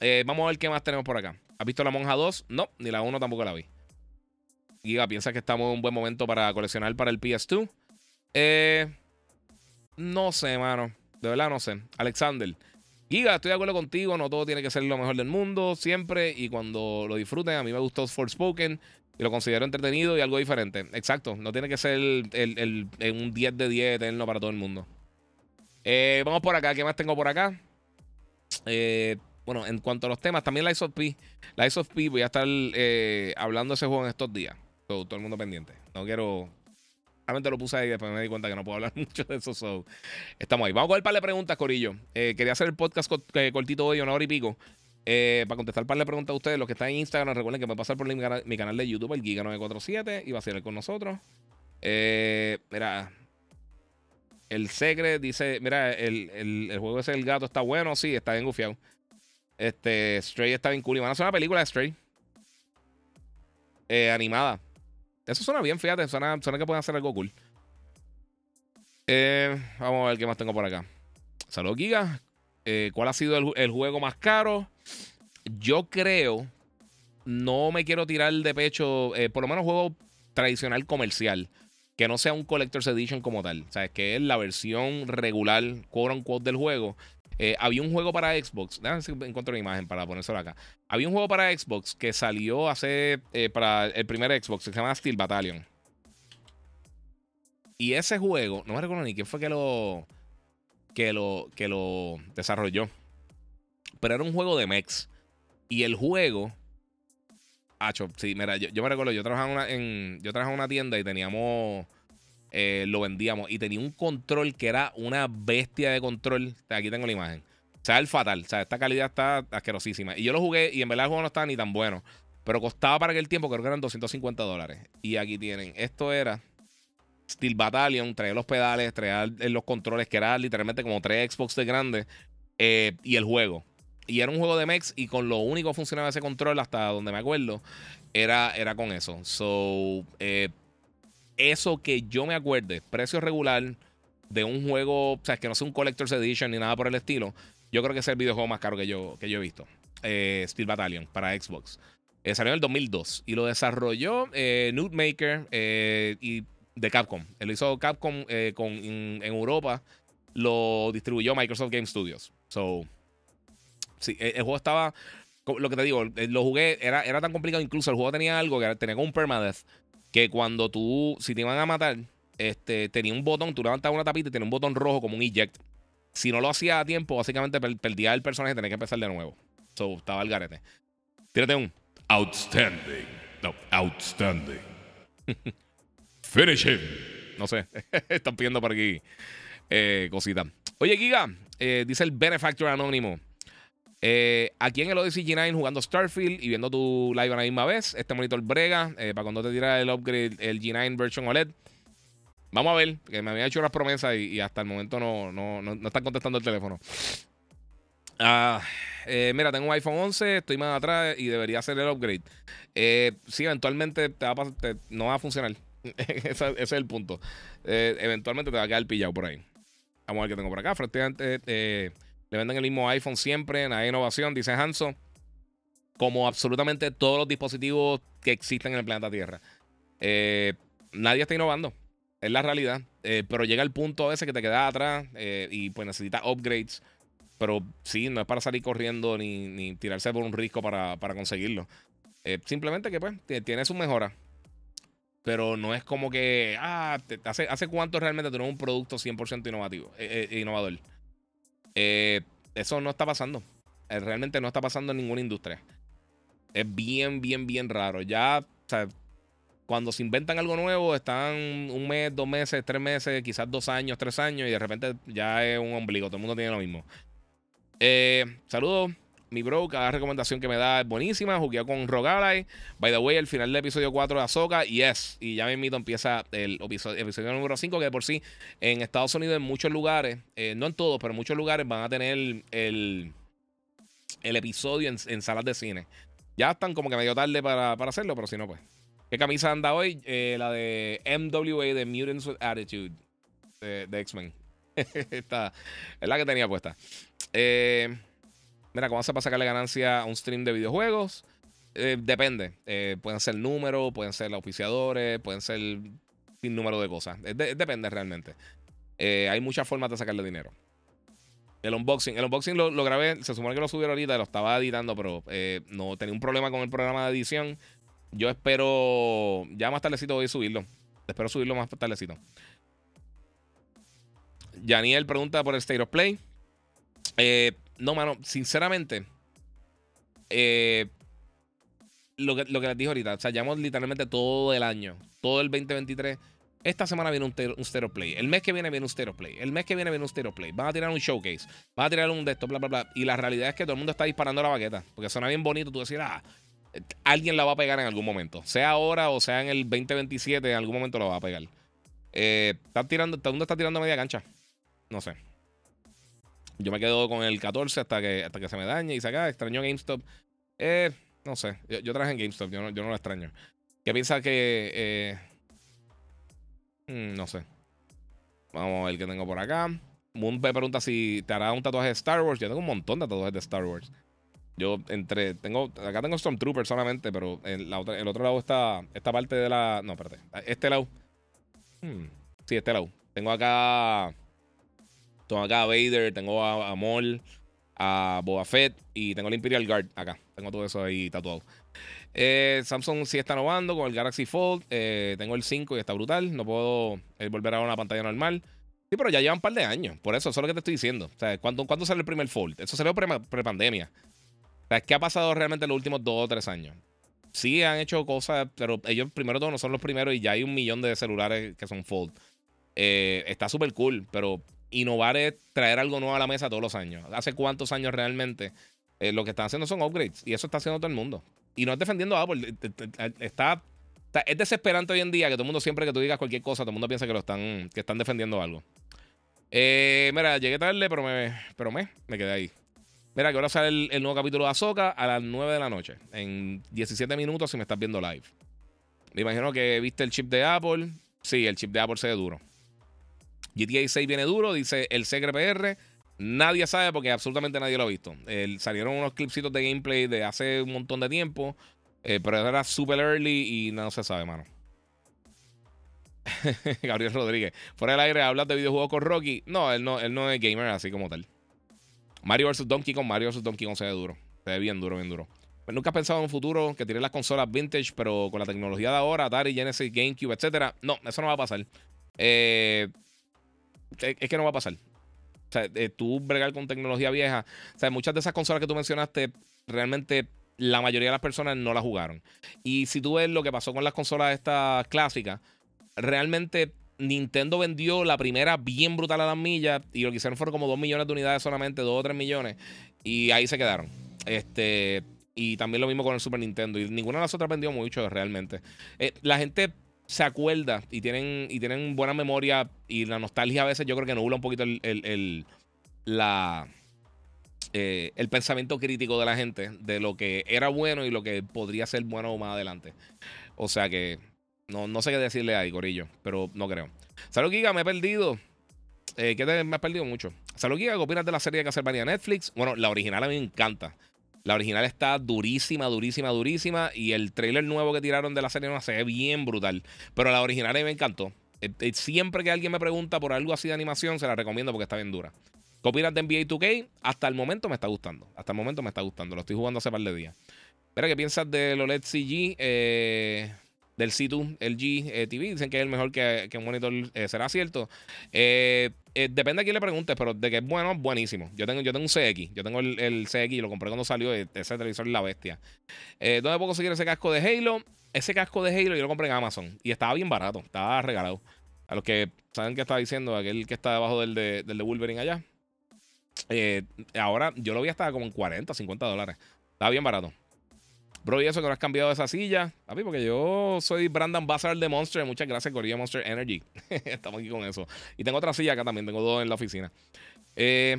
Eh, vamos a ver qué más tenemos por acá. ¿Has visto la Monja 2? No, ni la 1 tampoco la vi. Giga, piensa que estamos en un buen momento para coleccionar para el PS2. Eh, no sé, mano. De verdad no sé. Alexander. Giga, estoy de acuerdo contigo. No todo tiene que ser lo mejor del mundo siempre. Y cuando lo disfruten, a mí me gustó Forspoken. Y lo considero entretenido y algo diferente. Exacto. No tiene que ser el, un 10 de 10 eterno para todo el mundo. Eh, vamos por acá. ¿Qué más tengo por acá? Eh, bueno, en cuanto a los temas, también la Ice of P. La Ice of P, voy a estar hablando de ese juego en estos días. So, todo el mundo pendiente. No quiero. Realmente lo puse ahí después me di cuenta que no puedo <laughs> hablar mucho de eso. so, estamos ahí. Vamos a coger un par de preguntas, Corillo. Eh, quería hacer el podcast eh, cortito hoy, una hora y pico. eh, para contestar un par de preguntas a ustedes, los que están en Instagram, recuerden que me pasar por mi mi canal de YouTube, el Giga947, y va a ser con nosotros. Eh, mira, el Secret dice: Mira, el, el, el juego ese del gato está bueno, sí, está bien gufiado. Este, Stray está bien cool. Y van a hacer una película de Stray. Animada. Eso suena bien, fíjate. Suena, suena que pueden hacer algo cool. Eh, vamos a ver qué más tengo por acá. Saludos, Giga. Eh, ¿Cuál ha sido el, el juego más caro? Yo creo. No me quiero tirar de pecho. eh, por lo menos juego tradicional comercial. Que no sea un Collector's Edition como tal. O sea, que es la versión regular, quote unquote, del juego. Eh, había un juego para Xbox. Déjame si encuentro una imagen para ponérselo acá. Había un juego para Xbox que salió hace. eh, para el primer Xbox, se llama Steel Battalion. Y ese juego, no me recuerdo ni quién fue que lo. que lo. que lo desarrolló. Pero era un juego de mechs. Y el juego. Acho, sí, mira, yo, yo me recuerdo, yo trabajaba en una, en, yo trabajaba en una tienda y teníamos. Eh, lo vendíamos. Y tenía un control que era una bestia de control. Aquí tengo la imagen. O sea, el fatal. O sea, esta calidad está asquerosísima. Y yo lo jugué y en verdad el juego no estaba ni tan bueno. Pero costaba para aquel tiempo, creo que eran 250 dólares. Y aquí tienen. Esto era Steel Battalion. Traía los pedales, traía los controles, que era literalmente como tres Xbox de grande. eh, y el juego. Y era un juego de mechs y con lo único que funcionaba ese control, hasta donde me acuerdo, era, era con eso. So, eh, eso que yo me acuerde, precio regular de un juego, o sea, que no sea un Collector's Edition ni nada por el estilo, yo creo que es el videojuego más caro que yo, que yo he visto. Eh, Steel Battalion para Xbox. Eh, salió en el 2002 y lo desarrolló eh, Maker eh, y de Capcom. Él lo hizo Capcom con, en, Europa, lo distribuyó Microsoft Game Studios. So, sí, el, juego estaba, lo que te digo, lo jugué, era, era tan complicado, incluso el juego tenía algo que tenía como un permadeath, que cuando tú, si te iban a matar, este, tenía un botón, tú levantabas una tapita y tenía un botón rojo como un eject. Si no lo hacía a tiempo, básicamente perdía el personaje y tenía que empezar de nuevo. So, estaba el garete. Tírate un. Outstanding. No, outstanding. <laughs> Finish him. No sé. <laughs> Están pidiendo por aquí eh, cosita. Oye, Giga, eh, dice el Benefactor Anónimo. Eh, aquí en el Odyssey G9 jugando Starfield y viendo tu live a la misma vez. Este monitor brega para cuando te tira el upgrade, el G9 version OLED. Vamos a ver, que me habían hecho unas promesas y, hasta el momento no, no, no, están contestando el teléfono. Ah. Eh, mira, tengo un iPhone 11, estoy más atrás y debería hacer el upgrade. Eh, sí, eventualmente te va no va a funcionar. <laughs> ese, es el punto. Eh, eventualmente te va a quedar pillado por ahí. Vamos a ver qué tengo por acá. Prácticamente le venden el mismo iPhone siempre, nada de innovación, dice Hanson. Como absolutamente todos los dispositivos que existen en el planeta Tierra. nadie está innovando. Es la realidad. pero llega el punto a veces que te quedas atrás y pues necesitas upgrades. Pero sí, no es para salir corriendo ni, tirarse por un risco para, conseguirlo. Eh, simplemente que pues tiene sus mejoras. Pero no es como que, ah, hace, hace cuánto realmente tenemos un producto 100% innovativo, eh, eh, eso no está pasando. realmente no está pasando en ninguna industria. Es bien, bien, bien raro. Ya, o sea, cuando se inventan algo nuevo, están un mes, dos meses, tres meses, quizás dos años, tres años, y de repente ya es un ombligo. Todo el mundo tiene lo mismo. Eh, saludos. Mi bro, cada recomendación que me da es buenísima. Jugué con Rogalai. By the way, el final del episodio 4 de Azoka. Yes. Y ya mismo empieza el episodio, número 5. Que por sí, en Estados Unidos, en muchos lugares, eh, no en todos, pero en muchos lugares van a tener el, el episodio en, salas de cine. Ya están como que medio tarde para, hacerlo, pero si no, pues. ¿Qué camisa anda hoy? Eh, la de MWA de Mutants with Attitude de, de X-Men. <laughs> Esta es la que tenía puesta. Eh, mira, ¿cómo hace para sacarle ganancia a un stream de videojuegos? Eh, depende. Eh, pueden ser números, pueden ser auspiciadores, pueden ser sin número de cosas. depende realmente. hay muchas formas de sacarle dinero. El unboxing. El unboxing lo, grabé. Se supone que lo subieron ahorita. Lo estaba editando, pero no tenía un problema con el programa de edición. Yo espero. Ya más tardecito voy a subirlo. Espero subirlo más tardecito. Janiel pregunta por el State of Play. Eh, no, mano, sinceramente, eh, lo, que, lo que les dije ahorita, o sea, llevamos literalmente todo el año, todo el 2023. Esta semana viene un, un Stereo Play. El mes que viene viene un Stereo Play. El mes que viene viene un Stereo Play. Van a tirar un showcase. Van a tirar un de esto, bla, bla, bla. Y la realidad es que todo el mundo está disparando la baqueta. Porque suena bien bonito tú decir, ah, alguien la va a pegar en algún momento. Sea ahora o sea en el 2027, en algún momento la va a pegar. Eh, está tirando, todo el mundo está tirando media cancha. No sé. Yo me quedo con el 14 hasta que, hasta que se me dañe y se acá. Extraño GameStop. Eh, no sé. Yo, yo trabajé en GameStop, yo no, yo no lo extraño. ¿Qué piensa que. Eh, hmm, no sé. Vamos a ver qué tengo por acá. Moon me pregunta si te hará un tatuaje de Star Wars. Yo tengo un montón de tatuajes de Star Wars. Yo entre. tengo Acá tengo Stormtrooper solamente, pero la otra, el otro lado está. Esta parte de la. No, espérate. Este lado. Hmm, sí, este lado. Tengo acá. Tengo acá a Vader, tengo a, a Maul, a Boba Fett y tengo el Imperial Guard acá. Tengo todo eso ahí tatuado. Eh, Samsung sí está innovando con el Galaxy Fold. Eh, tengo el 5 y está brutal. No puedo eh, volver a una pantalla normal. Sí, pero ya llevan un par de años. Por eso, eso es lo que te estoy diciendo. O sea, ¿cuándo, sale el primer Fold? Eso salió pre-pandemia. o sea, ¿qué ha pasado realmente en los últimos dos o tres años? Sí, han hecho cosas, pero ellos primero todo no son los primeros y ya hay un millón de celulares que son Fold. está súper cool, pero innovar es traer algo nuevo a la mesa todos los años. ¿Hace cuántos años realmente eh, lo que están haciendo son upgrades? Y eso está haciendo todo el mundo. Y no es defendiendo a Apple. Está, es desesperante hoy en día que todo el mundo, siempre que tú digas cualquier cosa, todo el mundo piensa que lo están, que están defendiendo algo. Eh, mira, llegué tarde, pero me, pero me, me quedé ahí. Mira, que ahora sale el, el, nuevo capítulo de Azoka a las 9 de la noche. En 17 minutos si me estás viendo live. Me imagino que viste el chip de Apple. Sí, el chip de Apple se ve duro. GTA 6 viene duro, dice el PR. Nadie sabe porque absolutamente nadie lo ha visto. salieron unos clipsitos de gameplay de hace un montón de tiempo, eh, pero era super early y no se sabe, mano. <laughs> Gabriel Rodríguez. Fuera del aire, hablas de videojuegos con Rocky. No él, no, él no es gamer así como tal. Mario vs. Donkey Kong. Mario vs. Donkey Kong se ve duro. Se ve bien duro, bien duro. Pues nunca has pensado en un futuro que tiene las consolas vintage, pero con la tecnología de ahora, Atari, Genesis, GameCube, etcétera. No, eso no va a pasar. Eh, es que no va a pasar. O sea, tú bregar con tecnología vieja. O sea, muchas de esas consolas que tú mencionaste, realmente la mayoría de las personas no las jugaron. Y si tú ves lo que pasó con las consolas estas clásicas, realmente Nintendo vendió la primera bien brutal a las millas y lo que hicieron fueron como 2 millones de unidades solamente, 2 o 3 millones. Y ahí se quedaron. Este, y también lo mismo con el Super Nintendo. Y ninguna de las otras vendió mucho realmente. Eh, la gente se acuerda y tienen, y tienen buena memoria y la nostalgia a veces yo creo que nubla un poquito el, la, eh, el pensamiento crítico de la gente de lo que era bueno y lo que podría ser bueno más adelante. O sea que no, no sé qué decirle ahí, Corillo, pero no creo. Salud, Giga, me he perdido. Eh, ¿Qué te, me has perdido mucho? Salud, Giga, ¿qué opinas de la serie de Castlevania Netflix? Bueno, la original a mí me encanta. La original está durísima, durísima, durísima. Y el trailer nuevo que tiraron de la serie no se ve bien brutal. Pero la original a mí me encantó. Eh, eh, siempre que alguien me pregunta por algo así de animación, se la recomiendo porque está bien dura. ¿Qué de NBA 2K? Hasta el momento me está gustando. Hasta el momento me está gustando. Lo estoy jugando hace par de días. Pero, ¿qué piensas del OLED CG? Eh, del C2 LG eh, TV. Dicen que es el mejor que, un monitor. Eh, ¿Será cierto? Eh, depende a quién le preguntes, pero de que es bueno, buenísimo. Yo tengo, yo tengo un CX. Yo tengo el, CX y lo compré cuando salió. Ese televisor la bestia. ¿Dónde puedo conseguir ese casco de Halo? Ese casco de Halo yo lo compré en Amazon. Y estaba bien barato. Estaba regalado. A los que saben qué estaba diciendo, aquel que está debajo del de, del de Wolverine allá. ahora yo lo vi hasta como en 40, 50 dólares. Estaba bien barato. Bro, y eso que no has cambiado esa silla. Papi, porque yo soy Brandon Bazaar de Monster. Muchas gracias, Corilla Monster Energy. <laughs> Estamos aquí con eso. Y tengo otra silla acá también. Tengo dos en la oficina. Eh,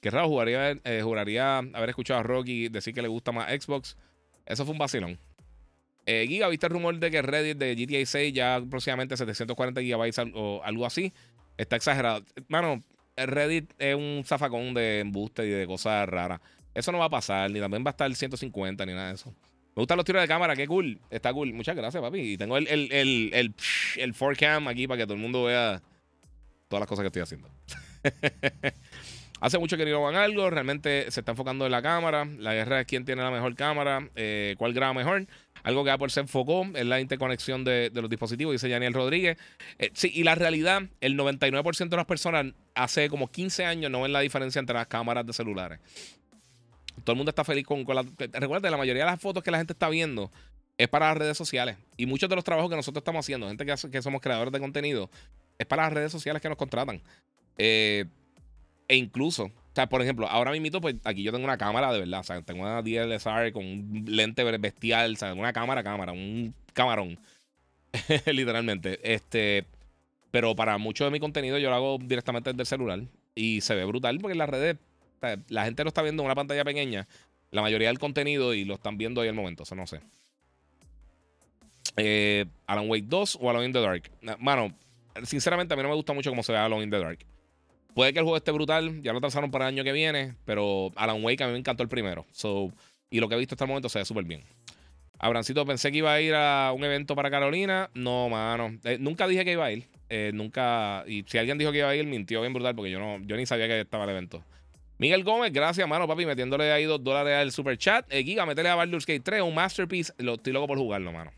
qué raro, jugaría, eh, juraría haber escuchado a Rocky decir que le gusta más Xbox. Eso fue un vacilón. Eh, Giga, ¿viste el rumor de que Reddit de GTA 6 ya aproximadamente 740 GB o algo así? Está exagerado. Mano, Reddit es un zafacón de embuste y de cosas raras. Eso no va a pasar, ni también va a estar el 150, ni nada de eso. Me gustan los tiros de cámara, qué cool. Está cool. Muchas gracias, papi. Y tengo el, el, el, el, el 4cam aquí para que todo el mundo vea todas las cosas que estoy haciendo. <laughs> Hace mucho que no van algo, realmente se está enfocando en la cámara. La guerra es quién tiene la mejor cámara, eh, cuál graba mejor. Algo que Apple se enfocó es la interconexión de, los dispositivos, dice Daniel Rodríguez. Eh, sí, y la realidad, el 99% de las personas hace como 15 años no ven la diferencia entre las cámaras de celulares. Todo el mundo está feliz con, la. Recuerda, la mayoría de las fotos que la gente está viendo es para las redes sociales. Y muchos de los trabajos que nosotros estamos haciendo, gente que, somos creadores de contenido, es para las redes sociales que nos contratan. Eh, e incluso, o sea, por ejemplo, ahora mismo, pues aquí yo tengo una cámara de verdad. O sea, tengo una DSLR con un lente bestial, o sea, una cámara, cámara, un camarón. <laughs> Literalmente. Este. Pero para mucho de mi contenido yo lo hago directamente desde el celular. Y se ve brutal porque en las redes la gente lo está viendo en una pantalla pequeña, la mayoría del contenido, y lo están viendo ahí al momento. Eso no sé. Eh, Alan Wake 2 o Alone in the Dark. Mano, sinceramente a mí no me gusta mucho cómo se ve Alone in the Dark. Puede que el juego esté brutal, ya lo trazaron para el año que viene, pero Alan Wake a mí me encantó el primero. So, y lo que he visto hasta el momento se ve súper bien. Abrancito, pensé que iba a ir a un evento para Carolina. No, mano. Eh, nunca dije que iba a ir. Eh, nunca. Y si alguien dijo que iba a ir, mintió bien brutal porque yo no, yo ni sabía que estaba el evento. Miguel Gómez, gracias, mano, papi, metiéndole ahí dos dólares al super chat. Eh, Giga, métele a Baldur's Gate 3, un masterpiece. Lo, estoy loco por jugarlo, mano.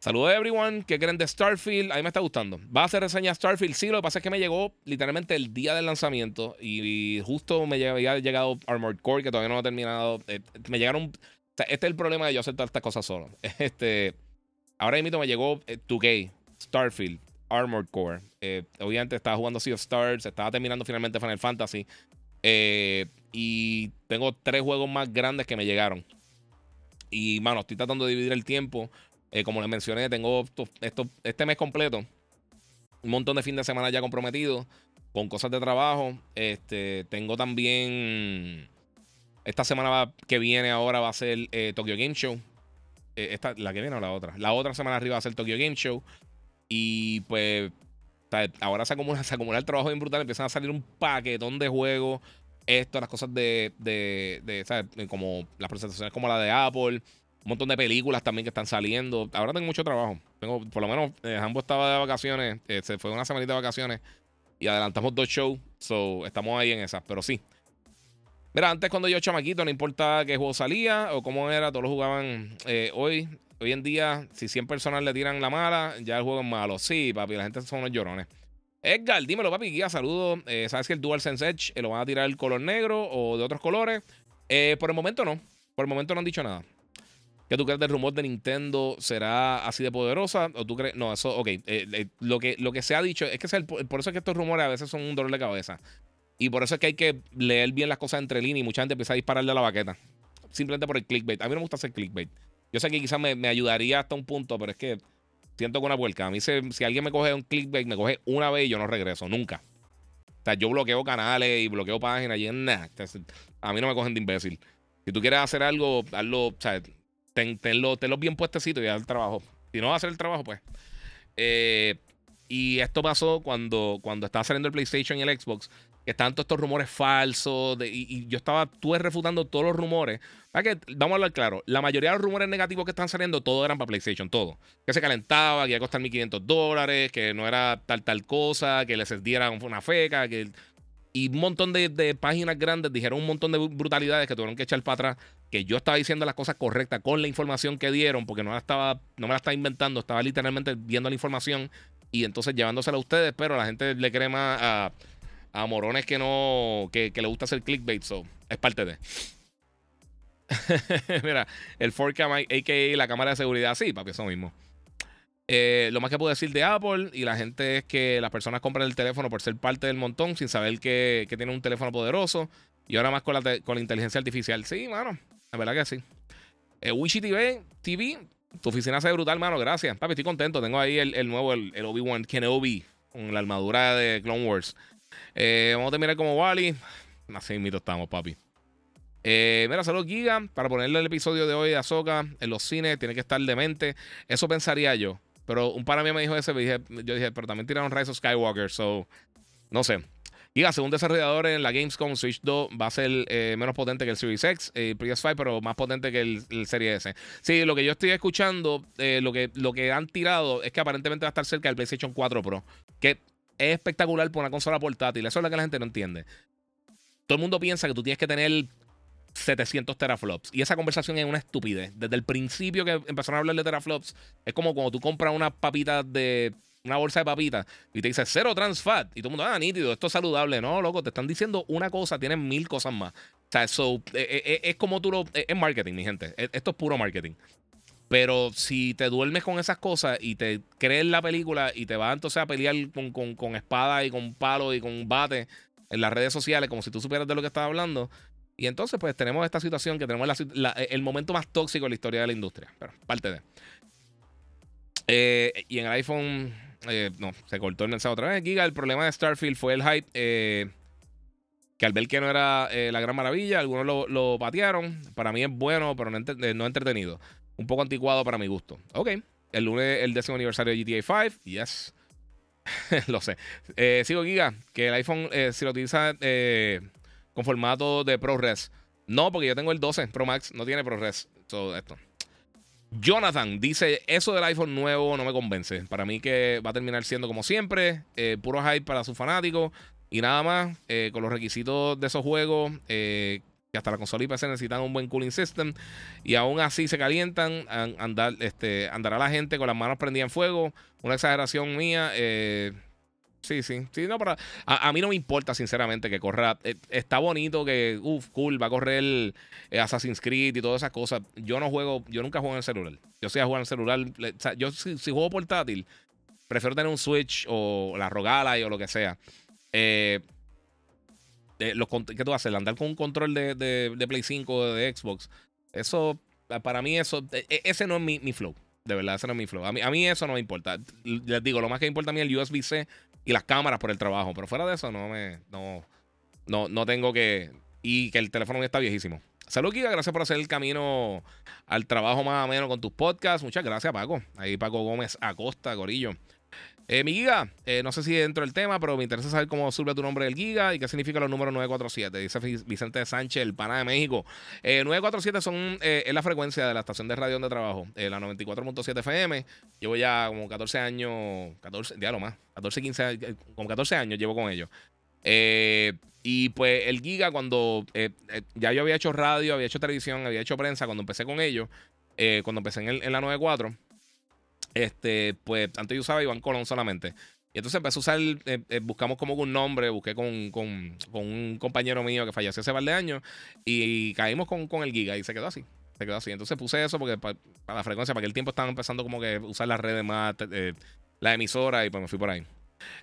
Saludos a everyone. ¿Qué creen de Starfield? A mí me está gustando. ¿Va a hacer reseña Starfield? Sí, lo que pasa es que me llegó literalmente el día del lanzamiento y, justo me había llegado Armored Core, que todavía no ha terminado. Eh, me llegaron. Este es el problema de yo hacer todas estas cosas solo. <laughs> Este, ahora mismo me llegó 2K, eh, Starfield, Armored Core. Eh, obviamente estaba jugando Sea of Stars, estaba terminando finalmente Final Fantasy. Eh, y tengo tres juegos más grandes que me llegaron. Y, mano, estoy tratando de dividir el tiempo. Eh, como les mencioné, tengo esto, este mes completo. Un montón de fin de semana ya comprometido con cosas de trabajo. Este, tengo también. Esta semana que viene ahora va a ser Tokyo Game Show. esta, la que viene o la otra. La otra semana arriba va a ser Tokyo Game Show. Y pues ahora se acumula, <laughs> se acumula el trabajo bien brutal. Empiezan a salir un paquetón de juegos. Esto, las cosas de, de, de. Como las presentaciones como la de Apple. Un montón de películas también que están saliendo. Ahora tengo mucho trabajo. Tengo, por lo menos, eh, ambos estaba de vacaciones. Eh, se fue una semanita de vacaciones. Y adelantamos dos shows. So, estamos ahí en esas. Pero sí. Mira, antes cuando yo chamaquito, no importa qué juego salía o cómo era, todos lo jugaban eh, hoy. Hoy en día, si 100 personas le tiran la mala, ya el juego es malo. Sí, papi, la gente son unos llorones. Edgar, dímelo, papi, guía, saludos. Eh, ¿Sabes que el DualSense Edge eh, lo van a tirar el color negro o de otros colores? por el momento no. Por el momento no han dicho nada. ¿Qué tú crees del rumor de Nintendo será así de poderosa? ¿O tú crees? No, eso, ok. lo, que, lo que se ha dicho es que es por eso es que estos rumores a veces son un dolor de cabeza. Y por eso es que hay que leer bien las cosas entre líneas y mucha gente empieza a dispararle a la baqueta. Simplemente por el clickbait. A mí no me gusta hacer clickbait. Yo sé que quizás me, ayudaría hasta un punto, pero es que siento con una vuelca. A mí, si alguien me coge un clickbait, me coge una vez y yo no regreso, nunca. O sea, yo bloqueo canales y bloqueo páginas y nada. A mí no me cogen de imbécil. Si tú quieres hacer algo, hazlo, o sea, tenlo, bien puestecito y haz el trabajo. Si no vas a hacer el trabajo, pues. Eh, y esto pasó cuando, cuando estaba saliendo el PlayStation y el Xbox están todos estos rumores falsos. y, yo estaba, tú refutando todos los rumores. Que, vamos a hablar claro, la mayoría de los rumores negativos que están saliendo, todos eran para PlayStation, todo. Que se calentaba, que iba a costar 1.500 dólares, que no era tal, tal cosa, que les dieran una feca, que... Y un montón de, páginas grandes dijeron un montón de brutalidades que tuvieron que echar para atrás. Que yo estaba diciendo las cosas correctas con la información que dieron, porque no, la estaba, no me la estaba inventando, estaba literalmente viendo la información y entonces llevándosela a ustedes, pero la gente le cree más a a morones que no, que, le gusta hacer clickbait, so es parte de. <laughs> Mira, el 4K, a.k.a. la cámara de seguridad, sí, papi, eso mismo. Eh, lo más que puedo decir de Apple y la gente es que las personas compran el teléfono por ser parte del montón sin saber que, que tiene un teléfono poderoso y ahora más con la, inteligencia artificial. Sí, mano, la verdad que sí. Eh, TV, TV, tu oficina se ve brutal, mano, gracias. Papi, estoy contento. Tengo ahí el, el nuevo, el, el Obi-Wan Kenobi con la armadura de Clone Wars. Eh, vamos a terminar como Wally. Así mito estamos, papi. Eh, mira, solo Giga. Para ponerle el episodio de hoy de Azoka en los cines, tiene que estar demente. Eso pensaría yo. Pero un par mí me dijo ese. yo dije, pero también tiraron Rise of Skywalker. So, no sé. Giga, según desarrolladores en la Gamescom, Switch 2 va a ser eh, menos potente que el Series X, y PS5, pero más potente que el, el Series S. Sí, lo que yo estoy escuchando, lo, que, lo que han tirado es que aparentemente va a estar cerca del PlayStation 4 Pro. Que es espectacular por una consola portátil. Eso es lo que la gente no entiende. Todo el mundo piensa que tú tienes que tener 700 teraflops. Y esa conversación es una estupidez. Desde el principio que empezaron a hablar de teraflops, es como cuando tú compras una papita de. Una bolsa de papitas y te dice cero trans fat. Y todo el mundo, ah, nítido, esto es saludable. No, loco, te están diciendo una cosa, tienen mil cosas más. O sea, eso eh, eh, eh, es como tú lo. Es marketing, mi gente. Esto es puro marketing. Pero si te duermes con esas cosas y te crees la película y te vas entonces a pelear con, con, con espada y con palo y con bate en las redes sociales como si tú supieras de lo que estás hablando. Y entonces pues tenemos esta situación que tenemos el momento más tóxico en la historia de la industria. Pero parte de... Eh, y en el iPhone, eh, no, se cortó el mensaje otra vez. Giga, el problema de Starfield fue el hype. Eh, que al ver que no era la gran maravilla, algunos lo, lo, patearon. Para mí es bueno, pero no, no entretenido un poco anticuado para mi gusto. Ok. El lunes, el décimo aniversario de GTA 5. Yes. <laughs> lo sé. Eh, sigo Giga, que el iPhone, eh, si lo utiliza eh, con formato de ProRes. No, porque yo tengo el 12 Pro Max, no tiene ProRes. Todo esto. Jonathan dice: Eso del iPhone nuevo no me convence. Para mí, que va a terminar siendo como siempre, puro hype para sus fanáticos y nada más. con los requisitos de esos juegos hasta la consola y PC necesitan un buen cooling system y aún así se calientan, andar, este, andará la gente con las manos prendidas en fuego, una exageración mía. Eh, sí, sí, sí, no, pero a, mí no me importa sinceramente que corra, eh, está bonito que, uff, cool, va a correr el, eh, Assassin's Creed y todas esas cosas. Yo no juego, yo nunca juego en el celular. Yo soy a en el celular, yo si, juego portátil, prefiero tener un Switch o la Rogala o lo que sea. Eh, ¿Qué tú vas a hacer? ¿Andar con un control de, de, Play 5 o de Xbox? Eso, para mí, eso, e, e, ese no es mi, flow. De verdad, ese no es mi flow. A mí, a mí eso no me importa. Les digo, lo más que me importa a mí es el USB-C y las cámaras por el trabajo. Pero fuera de eso, no me. No, no, no tengo que. Y que el teléfono está viejísimo. Salud, Giga. Gracias por hacer el camino al trabajo más o menos con tus podcasts. Muchas gracias, Paco. Ahí Paco Gómez Acosta, Gorillo. Eh, mi Giga, eh, no sé si dentro del tema, pero me interesa saber cómo surge tu nombre del Giga y qué significa los números 947. Dice Vicente Sánchez, el pana de México. 947 son, es la frecuencia de la estación de radio donde trabajo, la 94.7 FM. Llevo ya como 14 años, 14, ya lo más, 14, 15, como 14 años llevo con ellos. Eh, y pues el Giga, cuando eh, eh, ya yo había hecho radio, había hecho televisión, había hecho prensa, cuando empecé con ellos, cuando empecé en, en, la 94, este, pues antes yo usaba Iván Colón solamente. Y entonces empecé a usar, buscamos como un nombre, busqué con, con, con, un compañero mío que falleció hace par de años y, caímos con, con, el Giga y se quedó así. Se quedó así. Entonces puse eso porque para, la frecuencia, para que el tiempo estaba empezando como que usar las redes más, la emisora y pues me fui por ahí.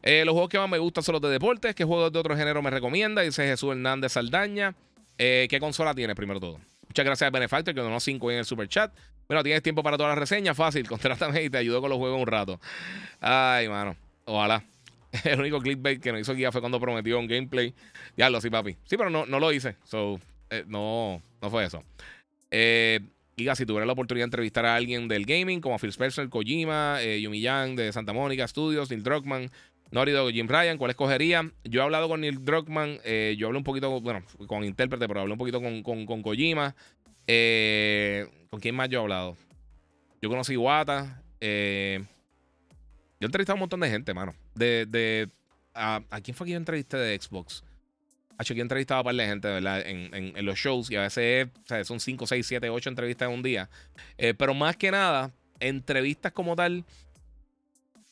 Eh, los juegos que más me gustan son los de deportes. ¿Qué juegos de otro género me recomienda? Dice Jesús Hernández Saldaña. Eh, ¿Qué consola tiene primero todo? Muchas gracias Benefactor que donó 5 en el super chat. Bueno, tienes tiempo para todas las reseñas. Fácil, <laughs> contrátame y te ayudo con los juegos un rato. Ay, mano. Ojalá. <laughs> El único clickbait que no hizo guía fue cuando prometió un gameplay. Ya lo sí, papi. Sí, pero no, no lo hice. So, eh, no, no fue eso. Eh, si tuviera la oportunidad de entrevistar a alguien del gaming, como Phil Spencer, Kojima, eh, Yumi Yang de Santa Mónica Studios, Neil Druckmann, Norido, Jim Ryan, ¿cuál escogería? Yo he hablado con Neil Druckmann, eh, yo hablé un poquito, bueno, con intérprete, pero hablé un poquito con, con, Kojima. Eh, ¿Con quién más yo he hablado? Yo conocí Wata. yo he entrevistado a un montón de gente, mano. De, a, ¿A quién fue que yo entrevisté de Xbox? hecho, aquí entrevistaba a par de gente, ¿verdad? En, los shows y a veces son 5, 6, 7, 8 entrevistas en un día. Eh, pero más que nada, entrevistas como tal,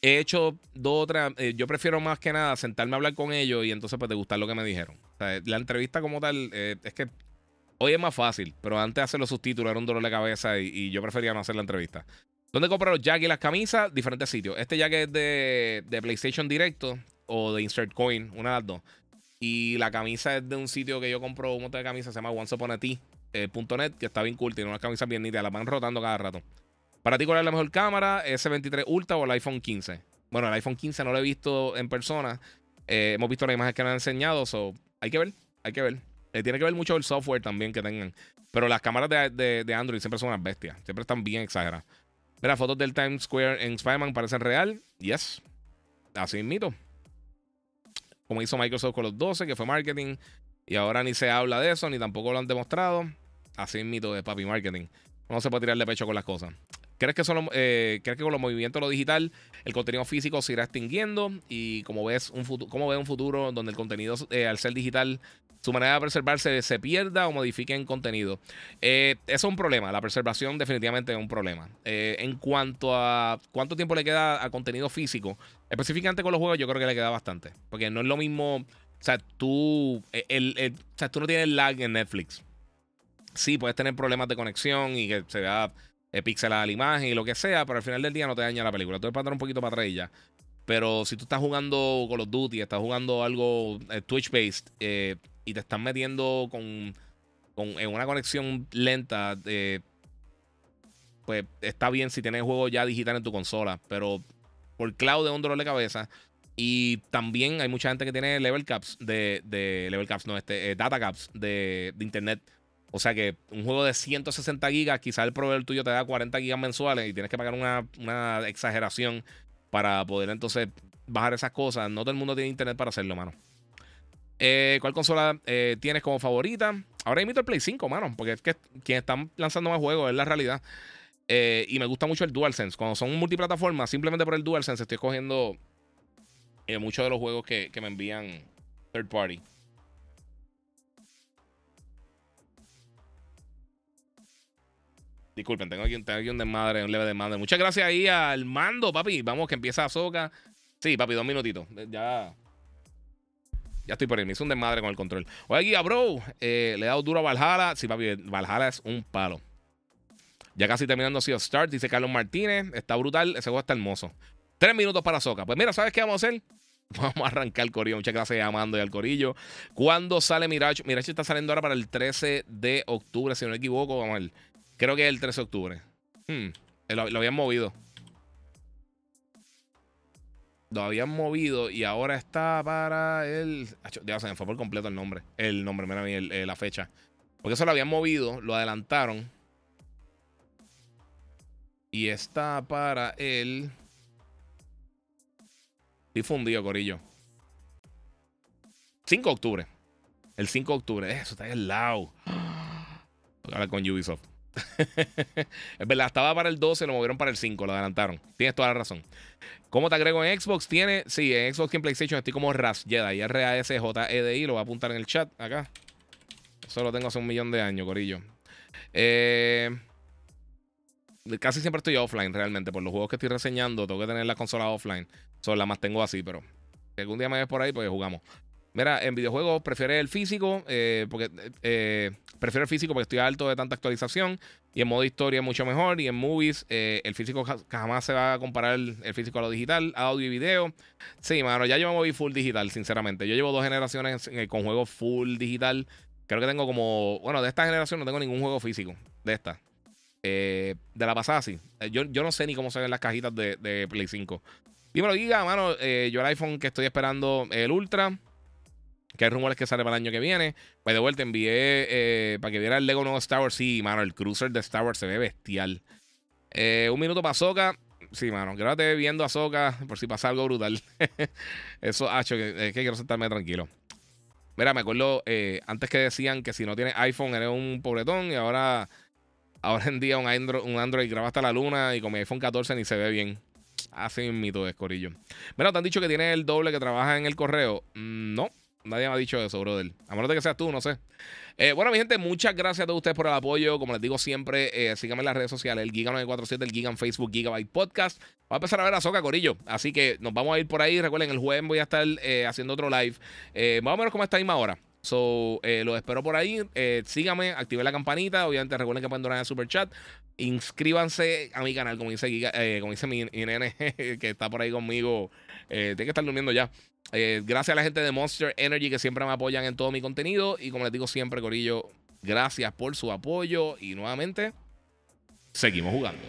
he hecho dos otras. Eh, yo prefiero más que nada sentarme a hablar con ellos y entonces, pues, te gustar lo que me dijeron. La entrevista como tal, eh, es que hoy es más fácil, pero antes hacer los subtítulos era un dolor de cabeza y, yo prefería no hacer la entrevista. ¿Dónde compro los jack y las camisas? Diferentes sitios. Este jack es de, PlayStation Directo o de Insert Coin, una de las dos. Y la camisa es de un sitio que yo compro un montón de camisas, se llama OnceUponAT.net, eh, que está bien cool, tiene unas camisas bien nítidas, las van rotando cada rato. Para ti, ¿cuál es la mejor cámara? ¿S23 Ultra o el iPhone 15? Bueno, el iPhone 15 no lo he visto en persona. Eh, hemos visto las imágenes que me han enseñado, so hay que ver, hay que ver. Eh, tiene que ver mucho el software también que tengan. Pero las cámaras de, de, Android siempre son unas bestias, siempre están bien exageradas. Mira, fotos del Times Square en Spider-Man parecen real. Yes. Así mito como hizo Microsoft con los 12, que fue marketing. Y ahora ni se habla de eso, ni tampoco lo han demostrado. Así es mito de papi marketing. No se puede tirarle pecho con las cosas. ¿Crees que, solo, eh, ¿Crees que con los movimientos de lo digital el contenido físico se irá extinguiendo? Y como ves un futuro, cómo ves un futuro donde el contenido eh, al ser digital su manera de preservarse se pierda o modifique en contenido. Eh, es un problema. La preservación definitivamente es un problema. Eh, en cuanto a cuánto tiempo le queda a contenido físico, específicamente con los juegos, yo creo que le queda bastante. Porque no es lo mismo. O sea, tú, el, o sea, tú no tienes lag en Netflix. Sí, puedes tener problemas de conexión y que se vea eh, pixelada la imagen y lo que sea, pero al final del día no te daña la película. Tú puedes pasar un poquito para atrás. Pero si tú estás jugando Call of Duty, estás jugando algo Twitch-based, eh, y te están metiendo con, en una conexión lenta, eh, pues está bien si tienes juego ya digital en tu consola, pero por cloud es un dolor de cabeza. Y también hay mucha gente que tiene level caps de, de level caps, no, este, eh, data caps de, internet. O sea que un juego de 160 gigas, quizás el proveedor tuyo te da 40 gigas mensuales y tienes que pagar una, una exageración para poder entonces bajar esas cosas. No todo el mundo tiene internet para hacerlo, mano. Eh, ¿Cuál consola eh, tienes como favorita? Ahora invito el Play 5, mano, porque es que quien están lanzando más juegos es la realidad. Eh, y me gusta mucho el DualSense. Cuando son multiplataformas, simplemente por el DualSense estoy cogiendo muchos de los juegos que, me envían third party. Disculpen, tengo aquí, tengo aquí un desmadre, un leve desmadre. Muchas gracias ahí al mando, papi. Vamos, que empieza Azoka. Sí, papi, dos minutitos. Ya. Ya estoy por ahí. Me hizo un desmadre con el control. Oye, guía, bro. Eh, le he dado duro a Valhalla. Sí, papi, Valhalla es un palo. Ya casi terminando Sea of Start, dice Carlos Martínez. Está brutal. Ese juego está hermoso. Tres minutos para Soca. Pues mira, ¿sabes qué vamos a hacer? <laughs> Vamos a arrancar el corillo. Muchas gracias Amando y al corillo. ¿Cuándo sale Mirage? Mirage está saliendo ahora para el 13 de octubre, si no me equivoco. Vamos a ver. Creo que es el 13 de octubre. Hmm, lo habían movido. Lo habían movido y ahora está para el. Ya se me fue por completo el nombre. El nombre, mira, la fecha. Porque eso lo habían movido, lo adelantaron. Y está para el. Difundido, Corillo. 5 de octubre. El 5 de octubre. Eso está ahí al lado. Ahora con Ubisoft. <laughs> es verdad, estaba para el 12, lo movieron para el 5, lo adelantaron. Tienes toda la razón. ¿Cómo te agrego en Xbox? Tiene, sí, en Xbox y en PlayStation estoy como Ras Jedi, r a s j e d i lo voy a apuntar en el chat acá. Eso lo tengo hace un millón de años, Corillo. Eh, casi siempre estoy offline realmente. Por los juegos que estoy reseñando, tengo que tener la consola offline. Solo la más tengo así, pero si algún día me ves por ahí, pues jugamos. Mira, en videojuegos prefiero el físico, eh, porque eh, prefiero el físico porque estoy alto de tanta actualización. Y en modo historia mucho mejor. Y en movies, eh, el físico jamás se va a comparar el, físico a lo digital, audio y video. Sí, mano, ya yo me full digital, sinceramente. Yo llevo dos generaciones con juegos full digital. Creo que tengo como. Bueno, de esta generación no tengo ningún juego físico. De esta. de la pasada, sí. Yo, yo no sé ni cómo se ven las cajitas de, de Play 5. Dímelo, Giga, mano. yo el iPhone que estoy esperando, el Ultra que hay rumores que sale para el año que viene. Pues de vuelta envié eh, para que viera el Lego nuevo Star Wars. Sí, mano, el cruiser de Star Wars se ve bestial. Eh, un minuto para Soca. Sí, mano, quédate viendo a Soca por si pasa algo brutal. <laughs> Eso, hacho, es que quiero sentarme tranquilo. Mira, me acuerdo eh, antes que decían que si no tienes iPhone eres un pobretón y ahora, ahora en día un Android, un graba hasta la luna y con mi iPhone 14 ni se ve bien. Así mito es, Corillo. Mira, te han dicho que tienes el doble que trabaja en el correo. Mm, no, Nadie me ha dicho eso, brother. A menos de que seas tú, no sé. Eh, bueno, mi gente, muchas gracias a todos ustedes por el apoyo. Como les digo siempre, eh, síganme en las redes sociales, el Giga947, el Giga en Facebook, Gigabyte Podcast. Vamos a empezar a ver a Soca Corillo. Así que nos vamos a ir por ahí. Recuerden, el jueves voy a estar eh, haciendo otro live. más o menos como esta misma. So, los espero por ahí. síganme, activen la campanita. Obviamente, recuerden que pueden donar en super chat. Inscríbanse a mi canal, como dice, como dice mi, mi, nene <laughs> que está por ahí conmigo. tiene que estar durmiendo ya. Eh, gracias a la gente de Monster Energy que siempre me apoyan en todo mi contenido. Y como les digo siempre, Corillo, gracias por su apoyo. Y nuevamente, seguimos jugando.